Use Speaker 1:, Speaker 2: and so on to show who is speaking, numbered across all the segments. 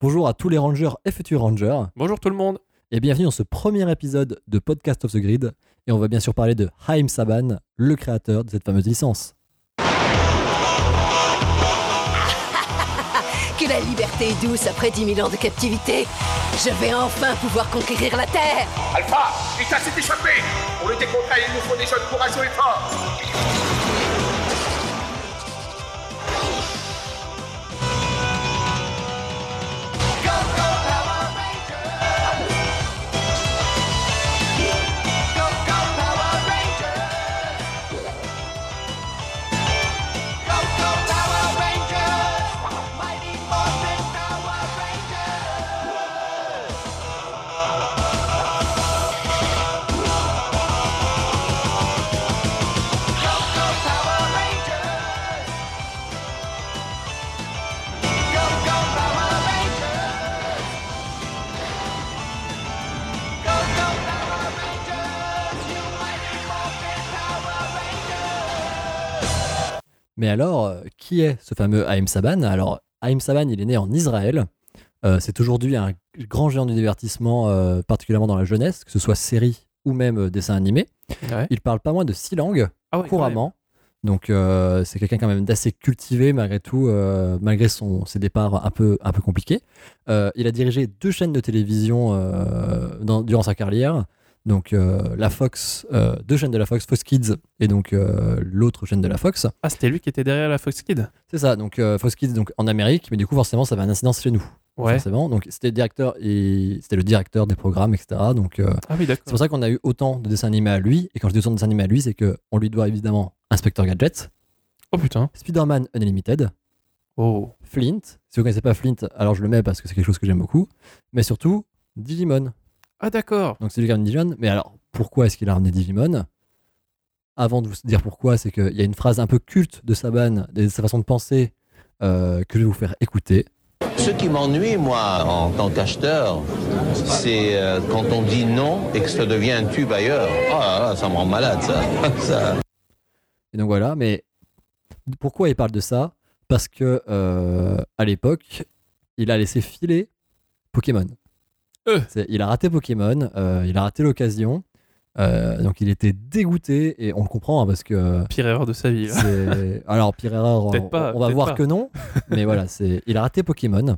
Speaker 1: Bonjour à tous les rangers et futurs rangers,
Speaker 2: Bonjour tout le monde.
Speaker 1: et bienvenue dans ce premier épisode de Podcast of the Grid. Et on va bien sûr parler de Haim Saban, le créateur de cette fameuse licence.
Speaker 3: Que la liberté est douce après 10 000 ans de captivité. Je vais enfin pouvoir conquérir la Terre.
Speaker 4: Alpha, Ita s'est échappé Pour lutter contre elle, il nous faut des jeunes courageux et forts
Speaker 1: Mais alors, euh, qui est ce fameux Haim Saban? Alors, Haim Saban, il est né en Israël. Euh, c'est aujourd'hui un grand géant du divertissement, euh, particulièrement dans la jeunesse, que ce soit série ou même dessin animé.
Speaker 2: Ouais.
Speaker 1: Il parle pas moins de six langues
Speaker 2: Ah ouais,
Speaker 1: couramment. Donc euh, c'est quelqu'un quand même d'assez cultivé malgré tout, euh, malgré son, ses départs un peu, un peu compliqués. Euh, il a dirigé deux chaînes de télévision dans- durant sa carrière. Donc euh, la Fox, euh, deux chaînes de la Fox, Fox Kids et donc euh, l'autre chaîne de la Fox.
Speaker 2: Ah, c'était lui qui était derrière la Fox Kid
Speaker 1: C'est ça, donc Fox Kids donc en Amérique, mais du coup forcément ça avait un incidence chez nous.
Speaker 2: Ouais.
Speaker 1: Forcément, donc c'était le directeur et c'était le directeur des programmes, etc. Donc
Speaker 2: Ah oui,
Speaker 1: c'est pour ça qu'on a eu autant de dessins animés à lui. Et quand je dis autant de dessins animés à lui, c'est que on lui doit évidemment Inspector Gadget,
Speaker 2: Oh putain.
Speaker 1: Spider-Man Unlimited,
Speaker 2: Oh.
Speaker 1: Flint. Si vous connaissez pas Flint, alors je le mets parce que c'est quelque chose que j'aime beaucoup. Mais surtout, Digimon.
Speaker 2: Ah d'accord.
Speaker 1: Donc c'est lui qui a ramené Digimon. Mais alors, pourquoi est-ce qu'il a ramené Digimon? Avant de vous dire pourquoi, c'est qu'il y a une phrase un peu culte de Saban, de sa façon de penser, euh, que je vais vous faire écouter.
Speaker 5: Ce qui m'ennuie, moi, en tant qu'acheteur, c'est euh, quand on dit non et que ça devient un tube ailleurs. Ah, là là, ça me rend malade, ça. ça.
Speaker 1: Et donc voilà, mais pourquoi il parle de ça? Parce que euh, à l'époque, il a laissé filer Pokémon.
Speaker 2: Euh.
Speaker 1: Il a raté Pokémon, euh, il a raté l'occasion. euh, donc il était dégoûté et on le comprend hein, parce que
Speaker 2: Pire erreur de sa vie. là.
Speaker 1: alors pire erreur on,
Speaker 2: Peut-être pas,
Speaker 1: on va voir
Speaker 2: pas.
Speaker 1: que non mais voilà c'est il a raté Pokémon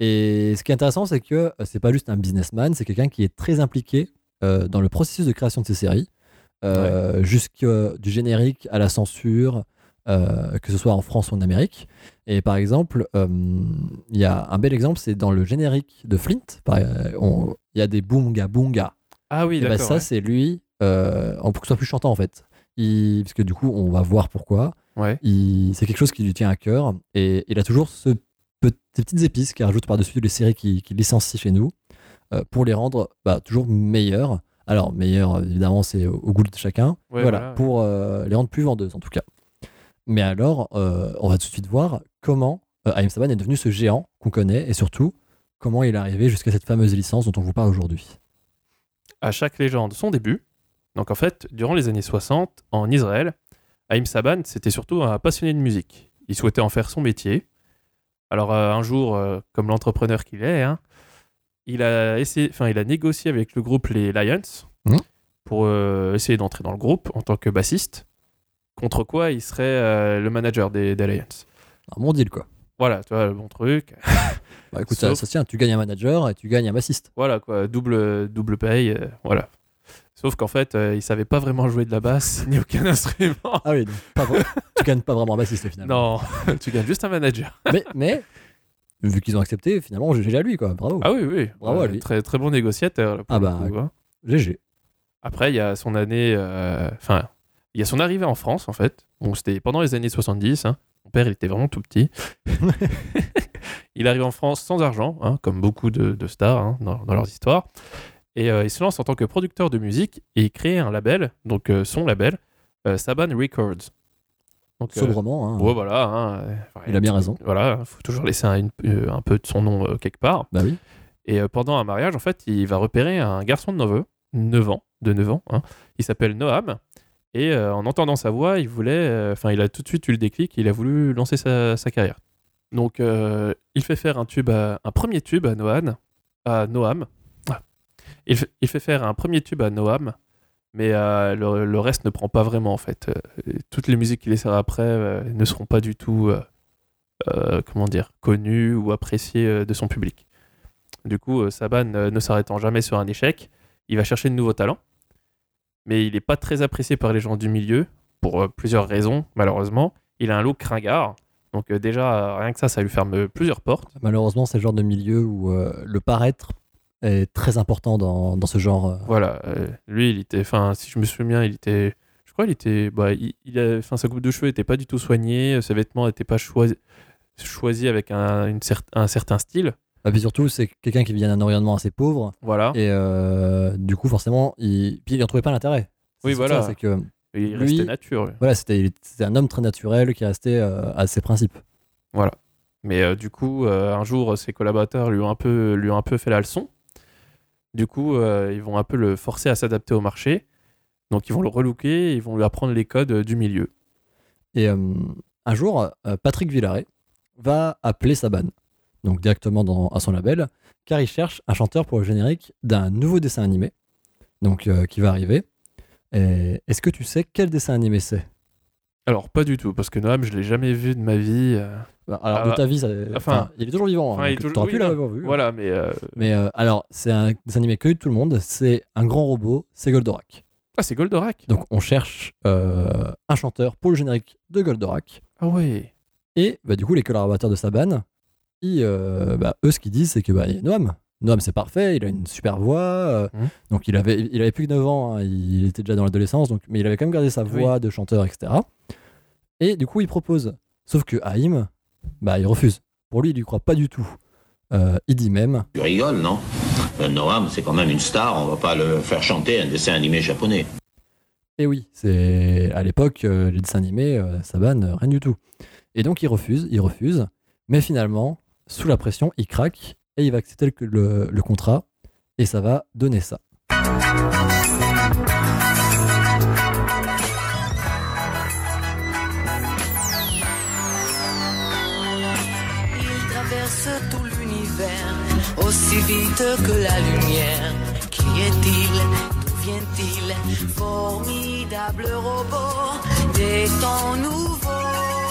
Speaker 1: et ce qui est intéressant c'est que c'est pas juste un businessman c'est quelqu'un qui est très impliqué dans le processus de création de ces séries jusque du générique à la censure euh, que ce soit en France ou en Amérique et par exemple euh, il y a un bel exemple c'est dans le générique de Flint euh, il y a des boonga boonga
Speaker 2: Ah oui,
Speaker 1: bah,
Speaker 2: d'accord.
Speaker 1: ça
Speaker 2: ouais.
Speaker 1: c'est lui euh, pour que ce soit plus chantant en fait il, parce que du coup on va voir pourquoi
Speaker 2: Ouais.
Speaker 1: c'est quelque chose qui lui tient à cœur et il a toujours ce ces petites épices qu'il rajoute par-dessus les séries qu'il qui licencie chez nous pour les rendre bah, toujours meilleures. Alors, meilleures, évidemment, c'est au, au goût de chacun.
Speaker 2: Ouais,
Speaker 1: voilà,
Speaker 2: voilà.
Speaker 1: pour les rendre plus vendeuses en tout cas. Mais alors, euh, on va tout de suite voir comment euh, Haim Saban est devenu ce géant qu'on connaît et surtout comment il est arrivé jusqu'à cette fameuse licence dont on vous parle aujourd'hui.
Speaker 2: À chaque légende, son début. Donc en fait, durant les années 60, en Israël, Haïm Saban, c'était surtout un passionné de musique. Il souhaitait en faire son métier. Alors euh, un jour, euh, comme l'entrepreneur qu'il est, hein, il, a essayé, il a négocié avec le groupe les Lions
Speaker 1: Mhm.
Speaker 2: pour essayer d'entrer dans le groupe en tant que bassiste. Contre quoi il serait euh, le manager des, des Lions.
Speaker 1: Un bon deal, quoi.
Speaker 2: Voilà, tu vois, le bon truc.
Speaker 1: Bah, écoute, ça,
Speaker 2: Sauf-
Speaker 1: ça se tient, tu gagnes un manager et tu gagnes un bassiste.
Speaker 2: Voilà, quoi, double, double paye, euh, voilà. Sauf qu'en fait, euh, il savait pas vraiment jouer de la basse ni aucun instrument.
Speaker 1: Ah oui, donc pas tu gagnes pas vraiment un bassiste finalement.
Speaker 2: Non, tu gagnes juste un manager.
Speaker 1: mais, mais vu qu'ils ont accepté, finalement, GG à lui, quoi. Bravo.
Speaker 2: Ah oui, oui.
Speaker 1: Bravo à lui.
Speaker 2: Très, très bon négociateur. là, pour
Speaker 1: Ah bah,
Speaker 2: coup, hein.
Speaker 1: GG.
Speaker 2: Après, il y a son année. euh, Enfin, il y a son arrivée en France, en fait. Bon, c'était pendant les années 70. hein. Mon père, il était vraiment tout petit. il arrive en France sans argent, hein, comme beaucoup de, de stars hein, dans, dans leurs histoires. Et euh, il se lance en tant que producteur de musique et il crée un label, donc euh, son label, euh, Saban Records. Donc,
Speaker 1: Sobrement.
Speaker 2: Ouais, voilà. enfin,
Speaker 1: Il a bien raison.
Speaker 2: Voilà, il faut toujours laisser un, une- un peu de son nom quelque part.
Speaker 1: Bah oui.
Speaker 2: Et pendant un mariage, en fait, il va repérer un garçon de 9 ans, 9 ans, de 9 ans. Il s'appelle Noam. Et euh, en entendant sa voix, il voulait, euh, enfin, il a tout de suite eu le déclic. Il a voulu lancer sa, carrière. Donc, euh, il fait faire un tube, un premier tube à Noam. Ah. Il, fait, faire un premier tube à Noam, mais le, reste ne prend pas vraiment en fait. Toutes les musiques qu'il essaiera après ne seront pas du tout, comment dire, connues ou appréciées de son public. Du coup, Saban ne s'arrêtant jamais sur un échec, il va chercher de nouveaux talents, mais il n'est pas très apprécié par les gens du milieu pour euh, plusieurs raisons, malheureusement. Il a un look cringard. Donc euh, déjà, euh, rien que ça, ça lui ferme plusieurs portes.
Speaker 1: Malheureusement, c'est le genre de milieu où euh, le paraître est très important dans, dans ce genre.
Speaker 2: Voilà, lui, il était, enfin, si je me souviens, il était, je crois, il était, bah, il, il a- enfin, sa coupe de cheveux était pas du tout soignée, ses vêtements n'étaient pas choisis, choisis avec un, une cer- un certain style.
Speaker 1: Et puis surtout, c'est quelqu'un qui vient d'un environnement assez pauvre.
Speaker 2: Voilà,
Speaker 1: Et euh, du coup, forcément, il puis il n'en trouvait pas l'intérêt.
Speaker 2: Oui, voilà.
Speaker 1: C'est que
Speaker 2: il
Speaker 1: lui-
Speaker 2: restait nature. lui.
Speaker 1: voilà, c'était un homme très naturel qui restait euh, à ses principes.
Speaker 2: Mais euh, du coup, un jour, ses collaborateurs lui ont un peu, lui ont un peu fait la leçon. Du coup, ils vont un peu le forcer à s'adapter au marché. Donc, ils vont le relooker, ils vont lui apprendre les codes du milieu.
Speaker 1: Et un jour, Patrick Villaret va appeler Saban, donc directement dans, à son label, car il cherche un chanteur pour le générique d'un nouveau dessin animé, donc euh, qui va arriver. Est-ce que tu sais quel dessin animé c'est?
Speaker 2: Alors, pas du tout, parce que Noam, je l'ai jamais vu de ma vie. euh,
Speaker 1: Bah, Alors,
Speaker 2: Ah,
Speaker 1: de ta vie, ça-
Speaker 2: enfin,
Speaker 1: enfin, il est toujours vivant.
Speaker 2: enfin,
Speaker 1: hein, donc
Speaker 2: toujours-
Speaker 1: t'aurais
Speaker 2: oui,
Speaker 1: pu l'avoir vu.
Speaker 2: Voilà, mais euh,
Speaker 1: Mais euh, alors, c'est un dessin animé connu de tout le monde. C'est un grand robot, c'est Goldorak.
Speaker 2: ah, c'est Goldorak.
Speaker 1: Donc, on cherche euh, un chanteur pour le générique de Goldorak.
Speaker 2: Ah ouais.
Speaker 1: Et bah, du coup, les collaborateurs de Saban, euh, bah, eux, ce qu'ils disent, c'est que bah, Noam. Noam, c'est parfait, il a une super voix. euh,
Speaker 2: Mhm.
Speaker 1: Donc, il avait, il avait plus que 9 ans, hein, il était déjà dans l'adolescence, donc, mais il avait quand même gardé sa
Speaker 2: Oui.
Speaker 1: voix de chanteur, etc. Et du coup, il propose. Sauf que Haïm, bah, il refuse. Pour lui, il lui croit pas du tout. Euh, il dit même
Speaker 5: Tu rigoles, non? Euh, Noam, c'est quand même une star, on va pas le faire chanter un dessin animé japonais.
Speaker 1: Et oui, c'est à l'époque, euh, les dessins animés, euh, Saban, euh, rien du tout. Et donc il refuse, il refuse, mais finalement, sous la pression, il craque et il va accepter le, contrat et ça va donner ça.
Speaker 6: Il traverse tout l'univers aussi vite que la lumière. Qui est-il? D'où vient-il? Formidable robot des temps nouveaux.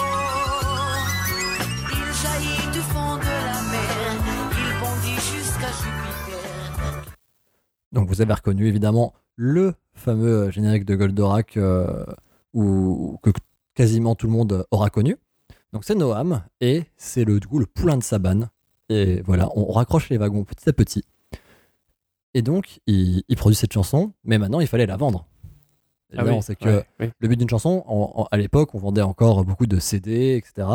Speaker 1: Donc vous avez reconnu évidemment le fameux euh, générique de Goldorak euh, où- que quasiment tout le monde aura connu. Donc c'est Noam et c'est le, du coup le poulain de Saban. Et voilà, on raccroche les wagons petit à petit. Et donc il, il produit cette chanson, mais maintenant il fallait la vendre.
Speaker 2: Ah oui,
Speaker 1: c'est que
Speaker 2: ouais, oui.
Speaker 1: le but d'une chanson, à l'époque, on vendait encore beaucoup de CD, etc.,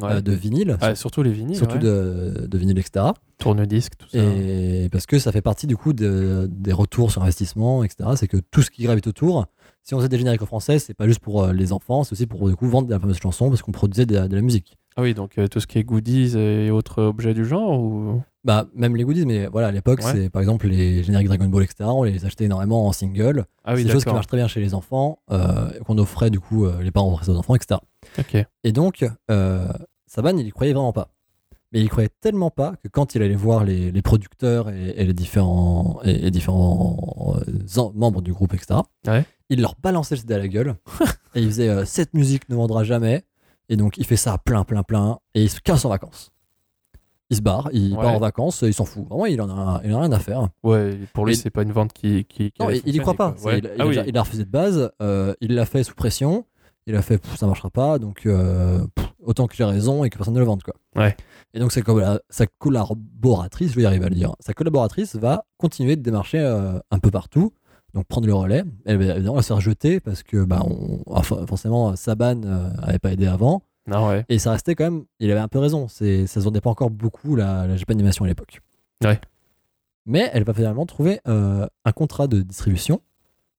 Speaker 2: Ouais.
Speaker 1: euh, de vinyle,
Speaker 2: Ah, surtout les vinyles,
Speaker 1: surtout
Speaker 2: ouais.
Speaker 1: de, de vinyle, etc.
Speaker 2: tourne-disque, tout ça.
Speaker 1: Et parce que ça fait partie du coup de- des retours sur investissement, etc. C'est que tout ce qui gravite autour, si on faisait des génériques en français, c'est pas juste pour euh, les enfants, c'est aussi pour du coup vendre de la fameuse chanson parce qu'on produisait de la, de la musique.
Speaker 2: Ah oui, donc euh, tout ce qui est goodies et autres objets du genre ou?
Speaker 1: Bah, même les goodies, mais voilà, à l'époque,
Speaker 2: Ouais.
Speaker 1: c'est par exemple les génériques Dragon Ball, etc. On les achetait énormément en single.
Speaker 2: Ah oui,
Speaker 1: c'est des choses qui marchent très bien chez les enfants, euh, qu'on offrait du coup, euh, les parents offraient aux enfants, etc.
Speaker 2: Ok.
Speaker 1: Et donc, euh, Saban, il y croyait vraiment pas. Mais il y croyait tellement pas que quand il allait voir les, les producteurs et, et les différents, et, et différents euh, membres du groupe, etc.,
Speaker 2: Ouais.
Speaker 1: il leur balançait le CD à la gueule. et il faisait euh, Cette musique ne vendra jamais. Et donc, il fait ça plein, plein, plein. Et il se casse en vacances. Il se barre, il
Speaker 2: Ouais.
Speaker 1: part en vacances, il s'en fout. Vraiment, il en a, il en a rien à faire.
Speaker 2: Ouais, pour lui, c'est pas une vente qui. qui, qui
Speaker 1: Non,
Speaker 2: a
Speaker 1: il, y croit pas. Il, il
Speaker 2: ah
Speaker 1: a,
Speaker 2: oui.
Speaker 1: il a refusé de base. euh, il l'a fait sous pression. Il a fait ça marchera pas, donc euh, pff, autant que j'ai raison et que personne ne le vende quoi.
Speaker 2: Ouais.
Speaker 1: Et donc sa, sa collaboratrice, je vais y arriver à le dire, sa collaboratrice va continuer de démarcher euh, un peu partout, donc prendre le relais. Elle va évidemment elle se faire jeter parce que bah, on- enfin, forcément Saban euh, avait pas aidé avant
Speaker 2: Non, ouais.
Speaker 1: et ça restait quand même. Il avait un peu raison. C'est ça se vendait pas encore beaucoup la, la Japanimation à l'époque.
Speaker 2: Ouais.
Speaker 1: Mais elle va finalement trouver euh, un contrat de distribution.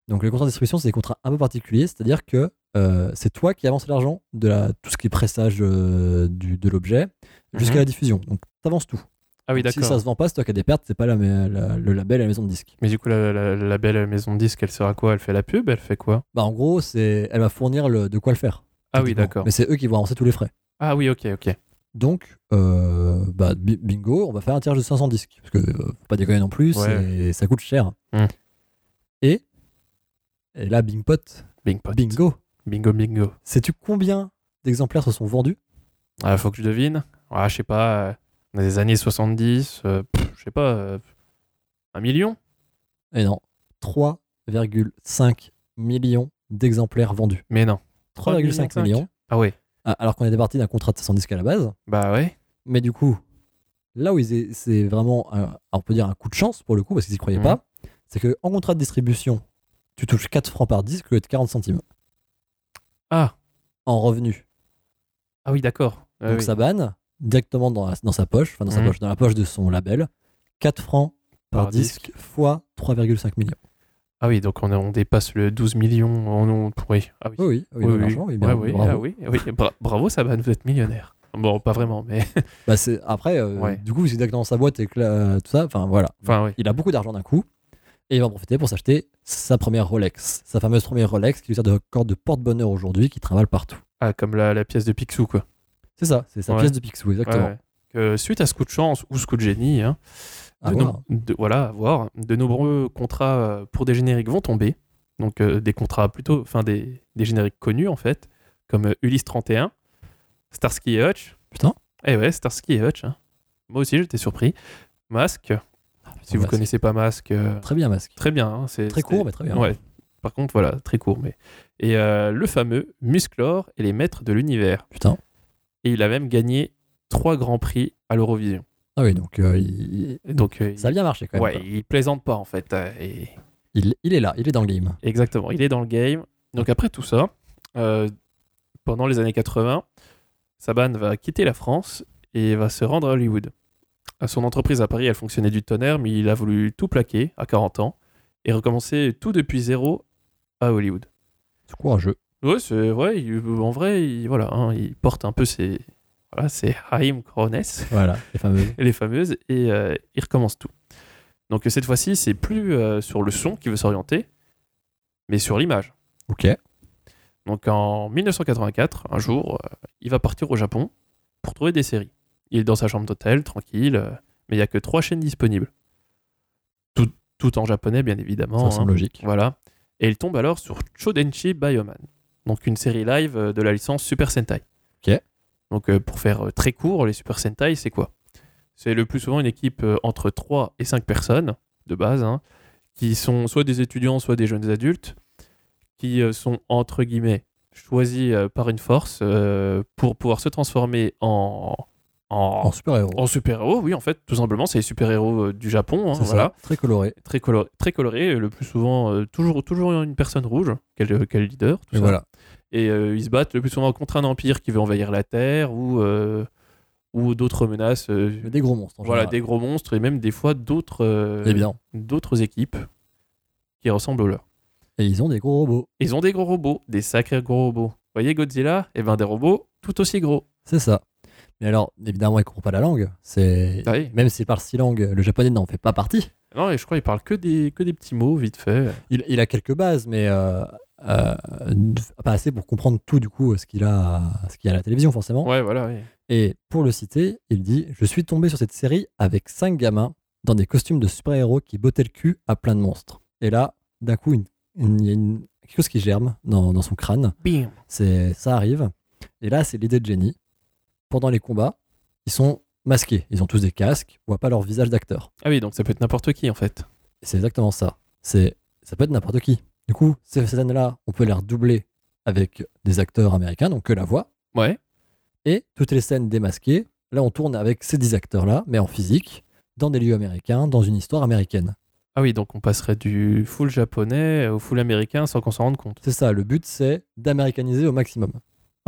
Speaker 1: Donc les contrats de distribution, c'est des contrats un peu particuliers, c'est-à-dire que euh, c'est toi qui avances l'argent de la, tout ce qui est pressage euh, du, de l'objet jusqu'à
Speaker 2: Mhm.
Speaker 1: la diffusion. Donc tu avances tout.
Speaker 2: Ah oui,
Speaker 1: si ça se vend pas, c'est toi qui as des pertes, c'est pas la, la- le label et la maison de disque.
Speaker 2: Mais du coup, la, la, la belle maison de disque, elle sera quoi? Elle fait la pub Elle fait quoi?
Speaker 1: Bah en gros, c'est elle va fournir le, de quoi le faire.
Speaker 2: Ah oui, d'accord.
Speaker 1: Mais c'est eux qui vont avancer tous les frais.
Speaker 2: Ah oui, ok, ok.
Speaker 1: Donc, euh, bah, bi- bingo, on va faire un tirage de 500 disques. Parce que, faut pas déconner non plus,
Speaker 2: Ouais.
Speaker 1: ça coute cher.
Speaker 2: Mm.
Speaker 1: Et, et là, Bing Pot,
Speaker 2: Bing pot.
Speaker 1: bingo.
Speaker 2: Bingo, bingo.
Speaker 1: Sais-tu combien d'exemplaires se sont vendus?
Speaker 2: Ah, faut que je devine. Ah, je sais pas. euh, dans les années 70, euh, je sais pas. euh, un million?
Speaker 1: Et non, 3,5 millions d'exemplaires vendus.
Speaker 2: Mais non.
Speaker 1: 3,5 millions?
Speaker 2: Ah ouais.
Speaker 1: Ah, Alors qu'on était parti d'un contrat de 500 disques à la base.
Speaker 2: Bah ouais.
Speaker 1: Mais du coup, là où c'est vraiment, un- on peut dire un coup de chance pour le coup, parce qu'ils y croyaient
Speaker 2: Mhm.
Speaker 1: pas, c'est qu'en contrat de distribution, tu touches 4 francs par disque au lieu de 40 centimes
Speaker 2: Ah.
Speaker 1: en revenu.
Speaker 2: Ah oui, d'accord. Ah
Speaker 1: Donc
Speaker 2: oui.
Speaker 1: ça banne directement dans, la- dans sa poche, enfin dans sa
Speaker 2: Mhm.
Speaker 1: poche, dans la poche de son label, 4 francs par,
Speaker 2: Par
Speaker 1: disque, fois 3,5 millions.
Speaker 2: Ah oui, donc on, on dépasse le 12 millions. On, on- oui. Ah oui.
Speaker 1: Oui, oui, oui,
Speaker 2: Oui,
Speaker 1: de
Speaker 2: oui.
Speaker 1: l'argent, oui, bien,
Speaker 2: Ouais, oui,
Speaker 1: bravo.
Speaker 2: ah oui, oui. Bra- bravo, Saban, vous êtes millionnaire. Bon, pas vraiment, mais.
Speaker 1: Bah, c'est- après, euh,
Speaker 2: Ouais.
Speaker 1: du coup, c'est directement dans sa boîte et que là, tout ça, enfin voilà.
Speaker 2: Enfin, oui.
Speaker 1: Il a beaucoup d'argent d'un coup et il va en profiter pour s'acheter sa première Rolex, sa fameuse première Rolex qui lui sert de corde de porte-bonheur aujourd'hui, qui travaille partout.
Speaker 2: Ah, comme la, la pièce de Picsou, quoi.
Speaker 1: C'est ça, c'est sa
Speaker 2: Ouais.
Speaker 1: pièce de Picsou, exactement.
Speaker 2: Ouais, ouais. Que suite à ce coup de chance ou ce coup de génie, hein, de, voilà, voir, de nombreux contrats euh, pour des génériques vont tomber. Donc euh, des contrats plutôt, enfin des, des génériques connus en fait, comme euh, Ulysse 31, Starsky et Hutch.
Speaker 1: Putain.
Speaker 2: Eh ouais, Starsky et Hutch. hein. Moi aussi j'étais surpris. Masque. Si vous
Speaker 1: Masque.
Speaker 2: connaissez pas Masque, euh,
Speaker 1: Très bien, Masque.
Speaker 2: très bien. hein, c'est
Speaker 1: Très
Speaker 2: c'était-
Speaker 1: court, mais très bien.
Speaker 2: Ouais. Par contre, voilà, très court. Mais... Et euh, le fameux Musclor et les maîtres de l'univers.
Speaker 1: Putain.
Speaker 2: Et il a même gagné trois grands prix à l'Eurovision.
Speaker 1: Ah oui, donc euh, il-
Speaker 2: Et Donc, euh,
Speaker 1: ça a bien marché quand même.
Speaker 2: ouais,
Speaker 1: quoi.
Speaker 2: il plaisante pas en fait. euh, et-
Speaker 1: Il, il est là, il est dans le game.
Speaker 2: Exactement, il est dans le game. Donc après tout ça, euh, pendant les années 80, Saban va quitter la France et va se rendre à Hollywood. À son entreprise à Paris, elle fonctionnait du tonnerre, mais il a voulu tout plaquer à 40 ans et recommencer tout depuis zéro à Hollywood.
Speaker 1: C'est courageux.
Speaker 2: C'est vrai, il- en vrai, il, voilà, hein, il porte un peu ses, voilà, ses Haim Corones.
Speaker 1: Voilà, les fameux.
Speaker 2: les fameuses, et euh, il recommence tout. Donc cette fois-ci, c'est plus euh, sur le son qu'il veut s'orienter, mais sur l'image.
Speaker 1: Ok.
Speaker 2: Donc en 1984, un jour, euh, il va partir au Japon pour trouver des séries. Il est dans sa chambre d'hôtel, tranquille, euh, mais il n'y a que trois chaînes disponibles. Tout, tout en japonais, bien évidemment.
Speaker 1: Ça semble
Speaker 2: hein.
Speaker 1: logique.
Speaker 2: Voilà. Et il tombe alors sur Chodenchi Bioman, donc une série live euh, de la licence Super Sentai.
Speaker 1: Ok.
Speaker 2: Donc euh, pour faire très court, les Super Sentai, c'est quoi? C'est le plus souvent une équipe entre 3 et 5 personnes, de base, hein, qui sont soit des étudiants, soit des jeunes adultes, qui sont entre guillemets choisis par une force euh, pour pouvoir se transformer en, en,
Speaker 1: En super-héros.
Speaker 2: en super-héros. Oui, en fait, tout simplement, c'est les super-héros euh, du Japon. hein, voilà
Speaker 1: ça, très coloré.
Speaker 2: très coloré, très coloré euh, le plus souvent euh, toujours, toujours une personne rouge, quel, quel leader, tout
Speaker 1: Et
Speaker 2: ça.
Speaker 1: voilà.
Speaker 2: Et euh, ils se battent le plus souvent contre un empire qui veut envahir la Terre ou, euh, ou d'autres menaces.
Speaker 1: des gros monstres. en
Speaker 2: voilà,
Speaker 1: général.
Speaker 2: des gros monstres et même des fois d'autres
Speaker 1: Évidemment.
Speaker 2: d'autres équipes qui ressemblent aux leurs.
Speaker 1: Et ils ont des gros robots.
Speaker 2: Ils ont des gros robots, des sacrés gros robots. Vous voyez Godzilla Et ben des robots tout aussi gros.
Speaker 1: C'est ça. Mais alors, évidemment, il comprend pas la langue. C'est
Speaker 2: Ah oui.
Speaker 1: même s'il parle six langues, le japonais n'en fait pas partie.
Speaker 2: Non, et je crois qu'il parle que des, que des petits mots vite fait.
Speaker 1: Il, il a quelques bases, mais euh, euh, pas assez pour comprendre tout du coup ce qu'il a, ce qu'il a à la télévision forcément.
Speaker 2: Ouais, voilà, oui.
Speaker 1: Et pour le citer, il dit Je suis tombé sur cette série avec cinq gamins dans des costumes de super-héros qui bottaient le cul à plein de monstres. Et là, d'un coup, il y a une- quelque chose qui germe dans, dans son crâne.
Speaker 2: Bim
Speaker 1: C'est, ça arrive. Et là, c'est l'idée de Jenny. Pendant les combats, ils sont masqués. Ils ont tous des casques, on voit pas leur visage d'acteur.
Speaker 2: Ah oui, donc ça peut être n'importe qui en fait.
Speaker 1: C'est exactement ça. C'est, ça peut être n'importe qui. Du coup, ces scènes-là, on peut les redoubler avec des acteurs américains, donc que la voix.
Speaker 2: Ouais.
Speaker 1: Et toutes les scènes démasquées, là, on tourne avec ces 10 acteurs-là, mais en physique, dans des lieux américains, dans une histoire américaine.
Speaker 2: Ah oui, donc on passerait du full japonais au full américain sans qu'on s'en rende compte.
Speaker 1: C'est ça, le but, c'est d'américaniser au maximum.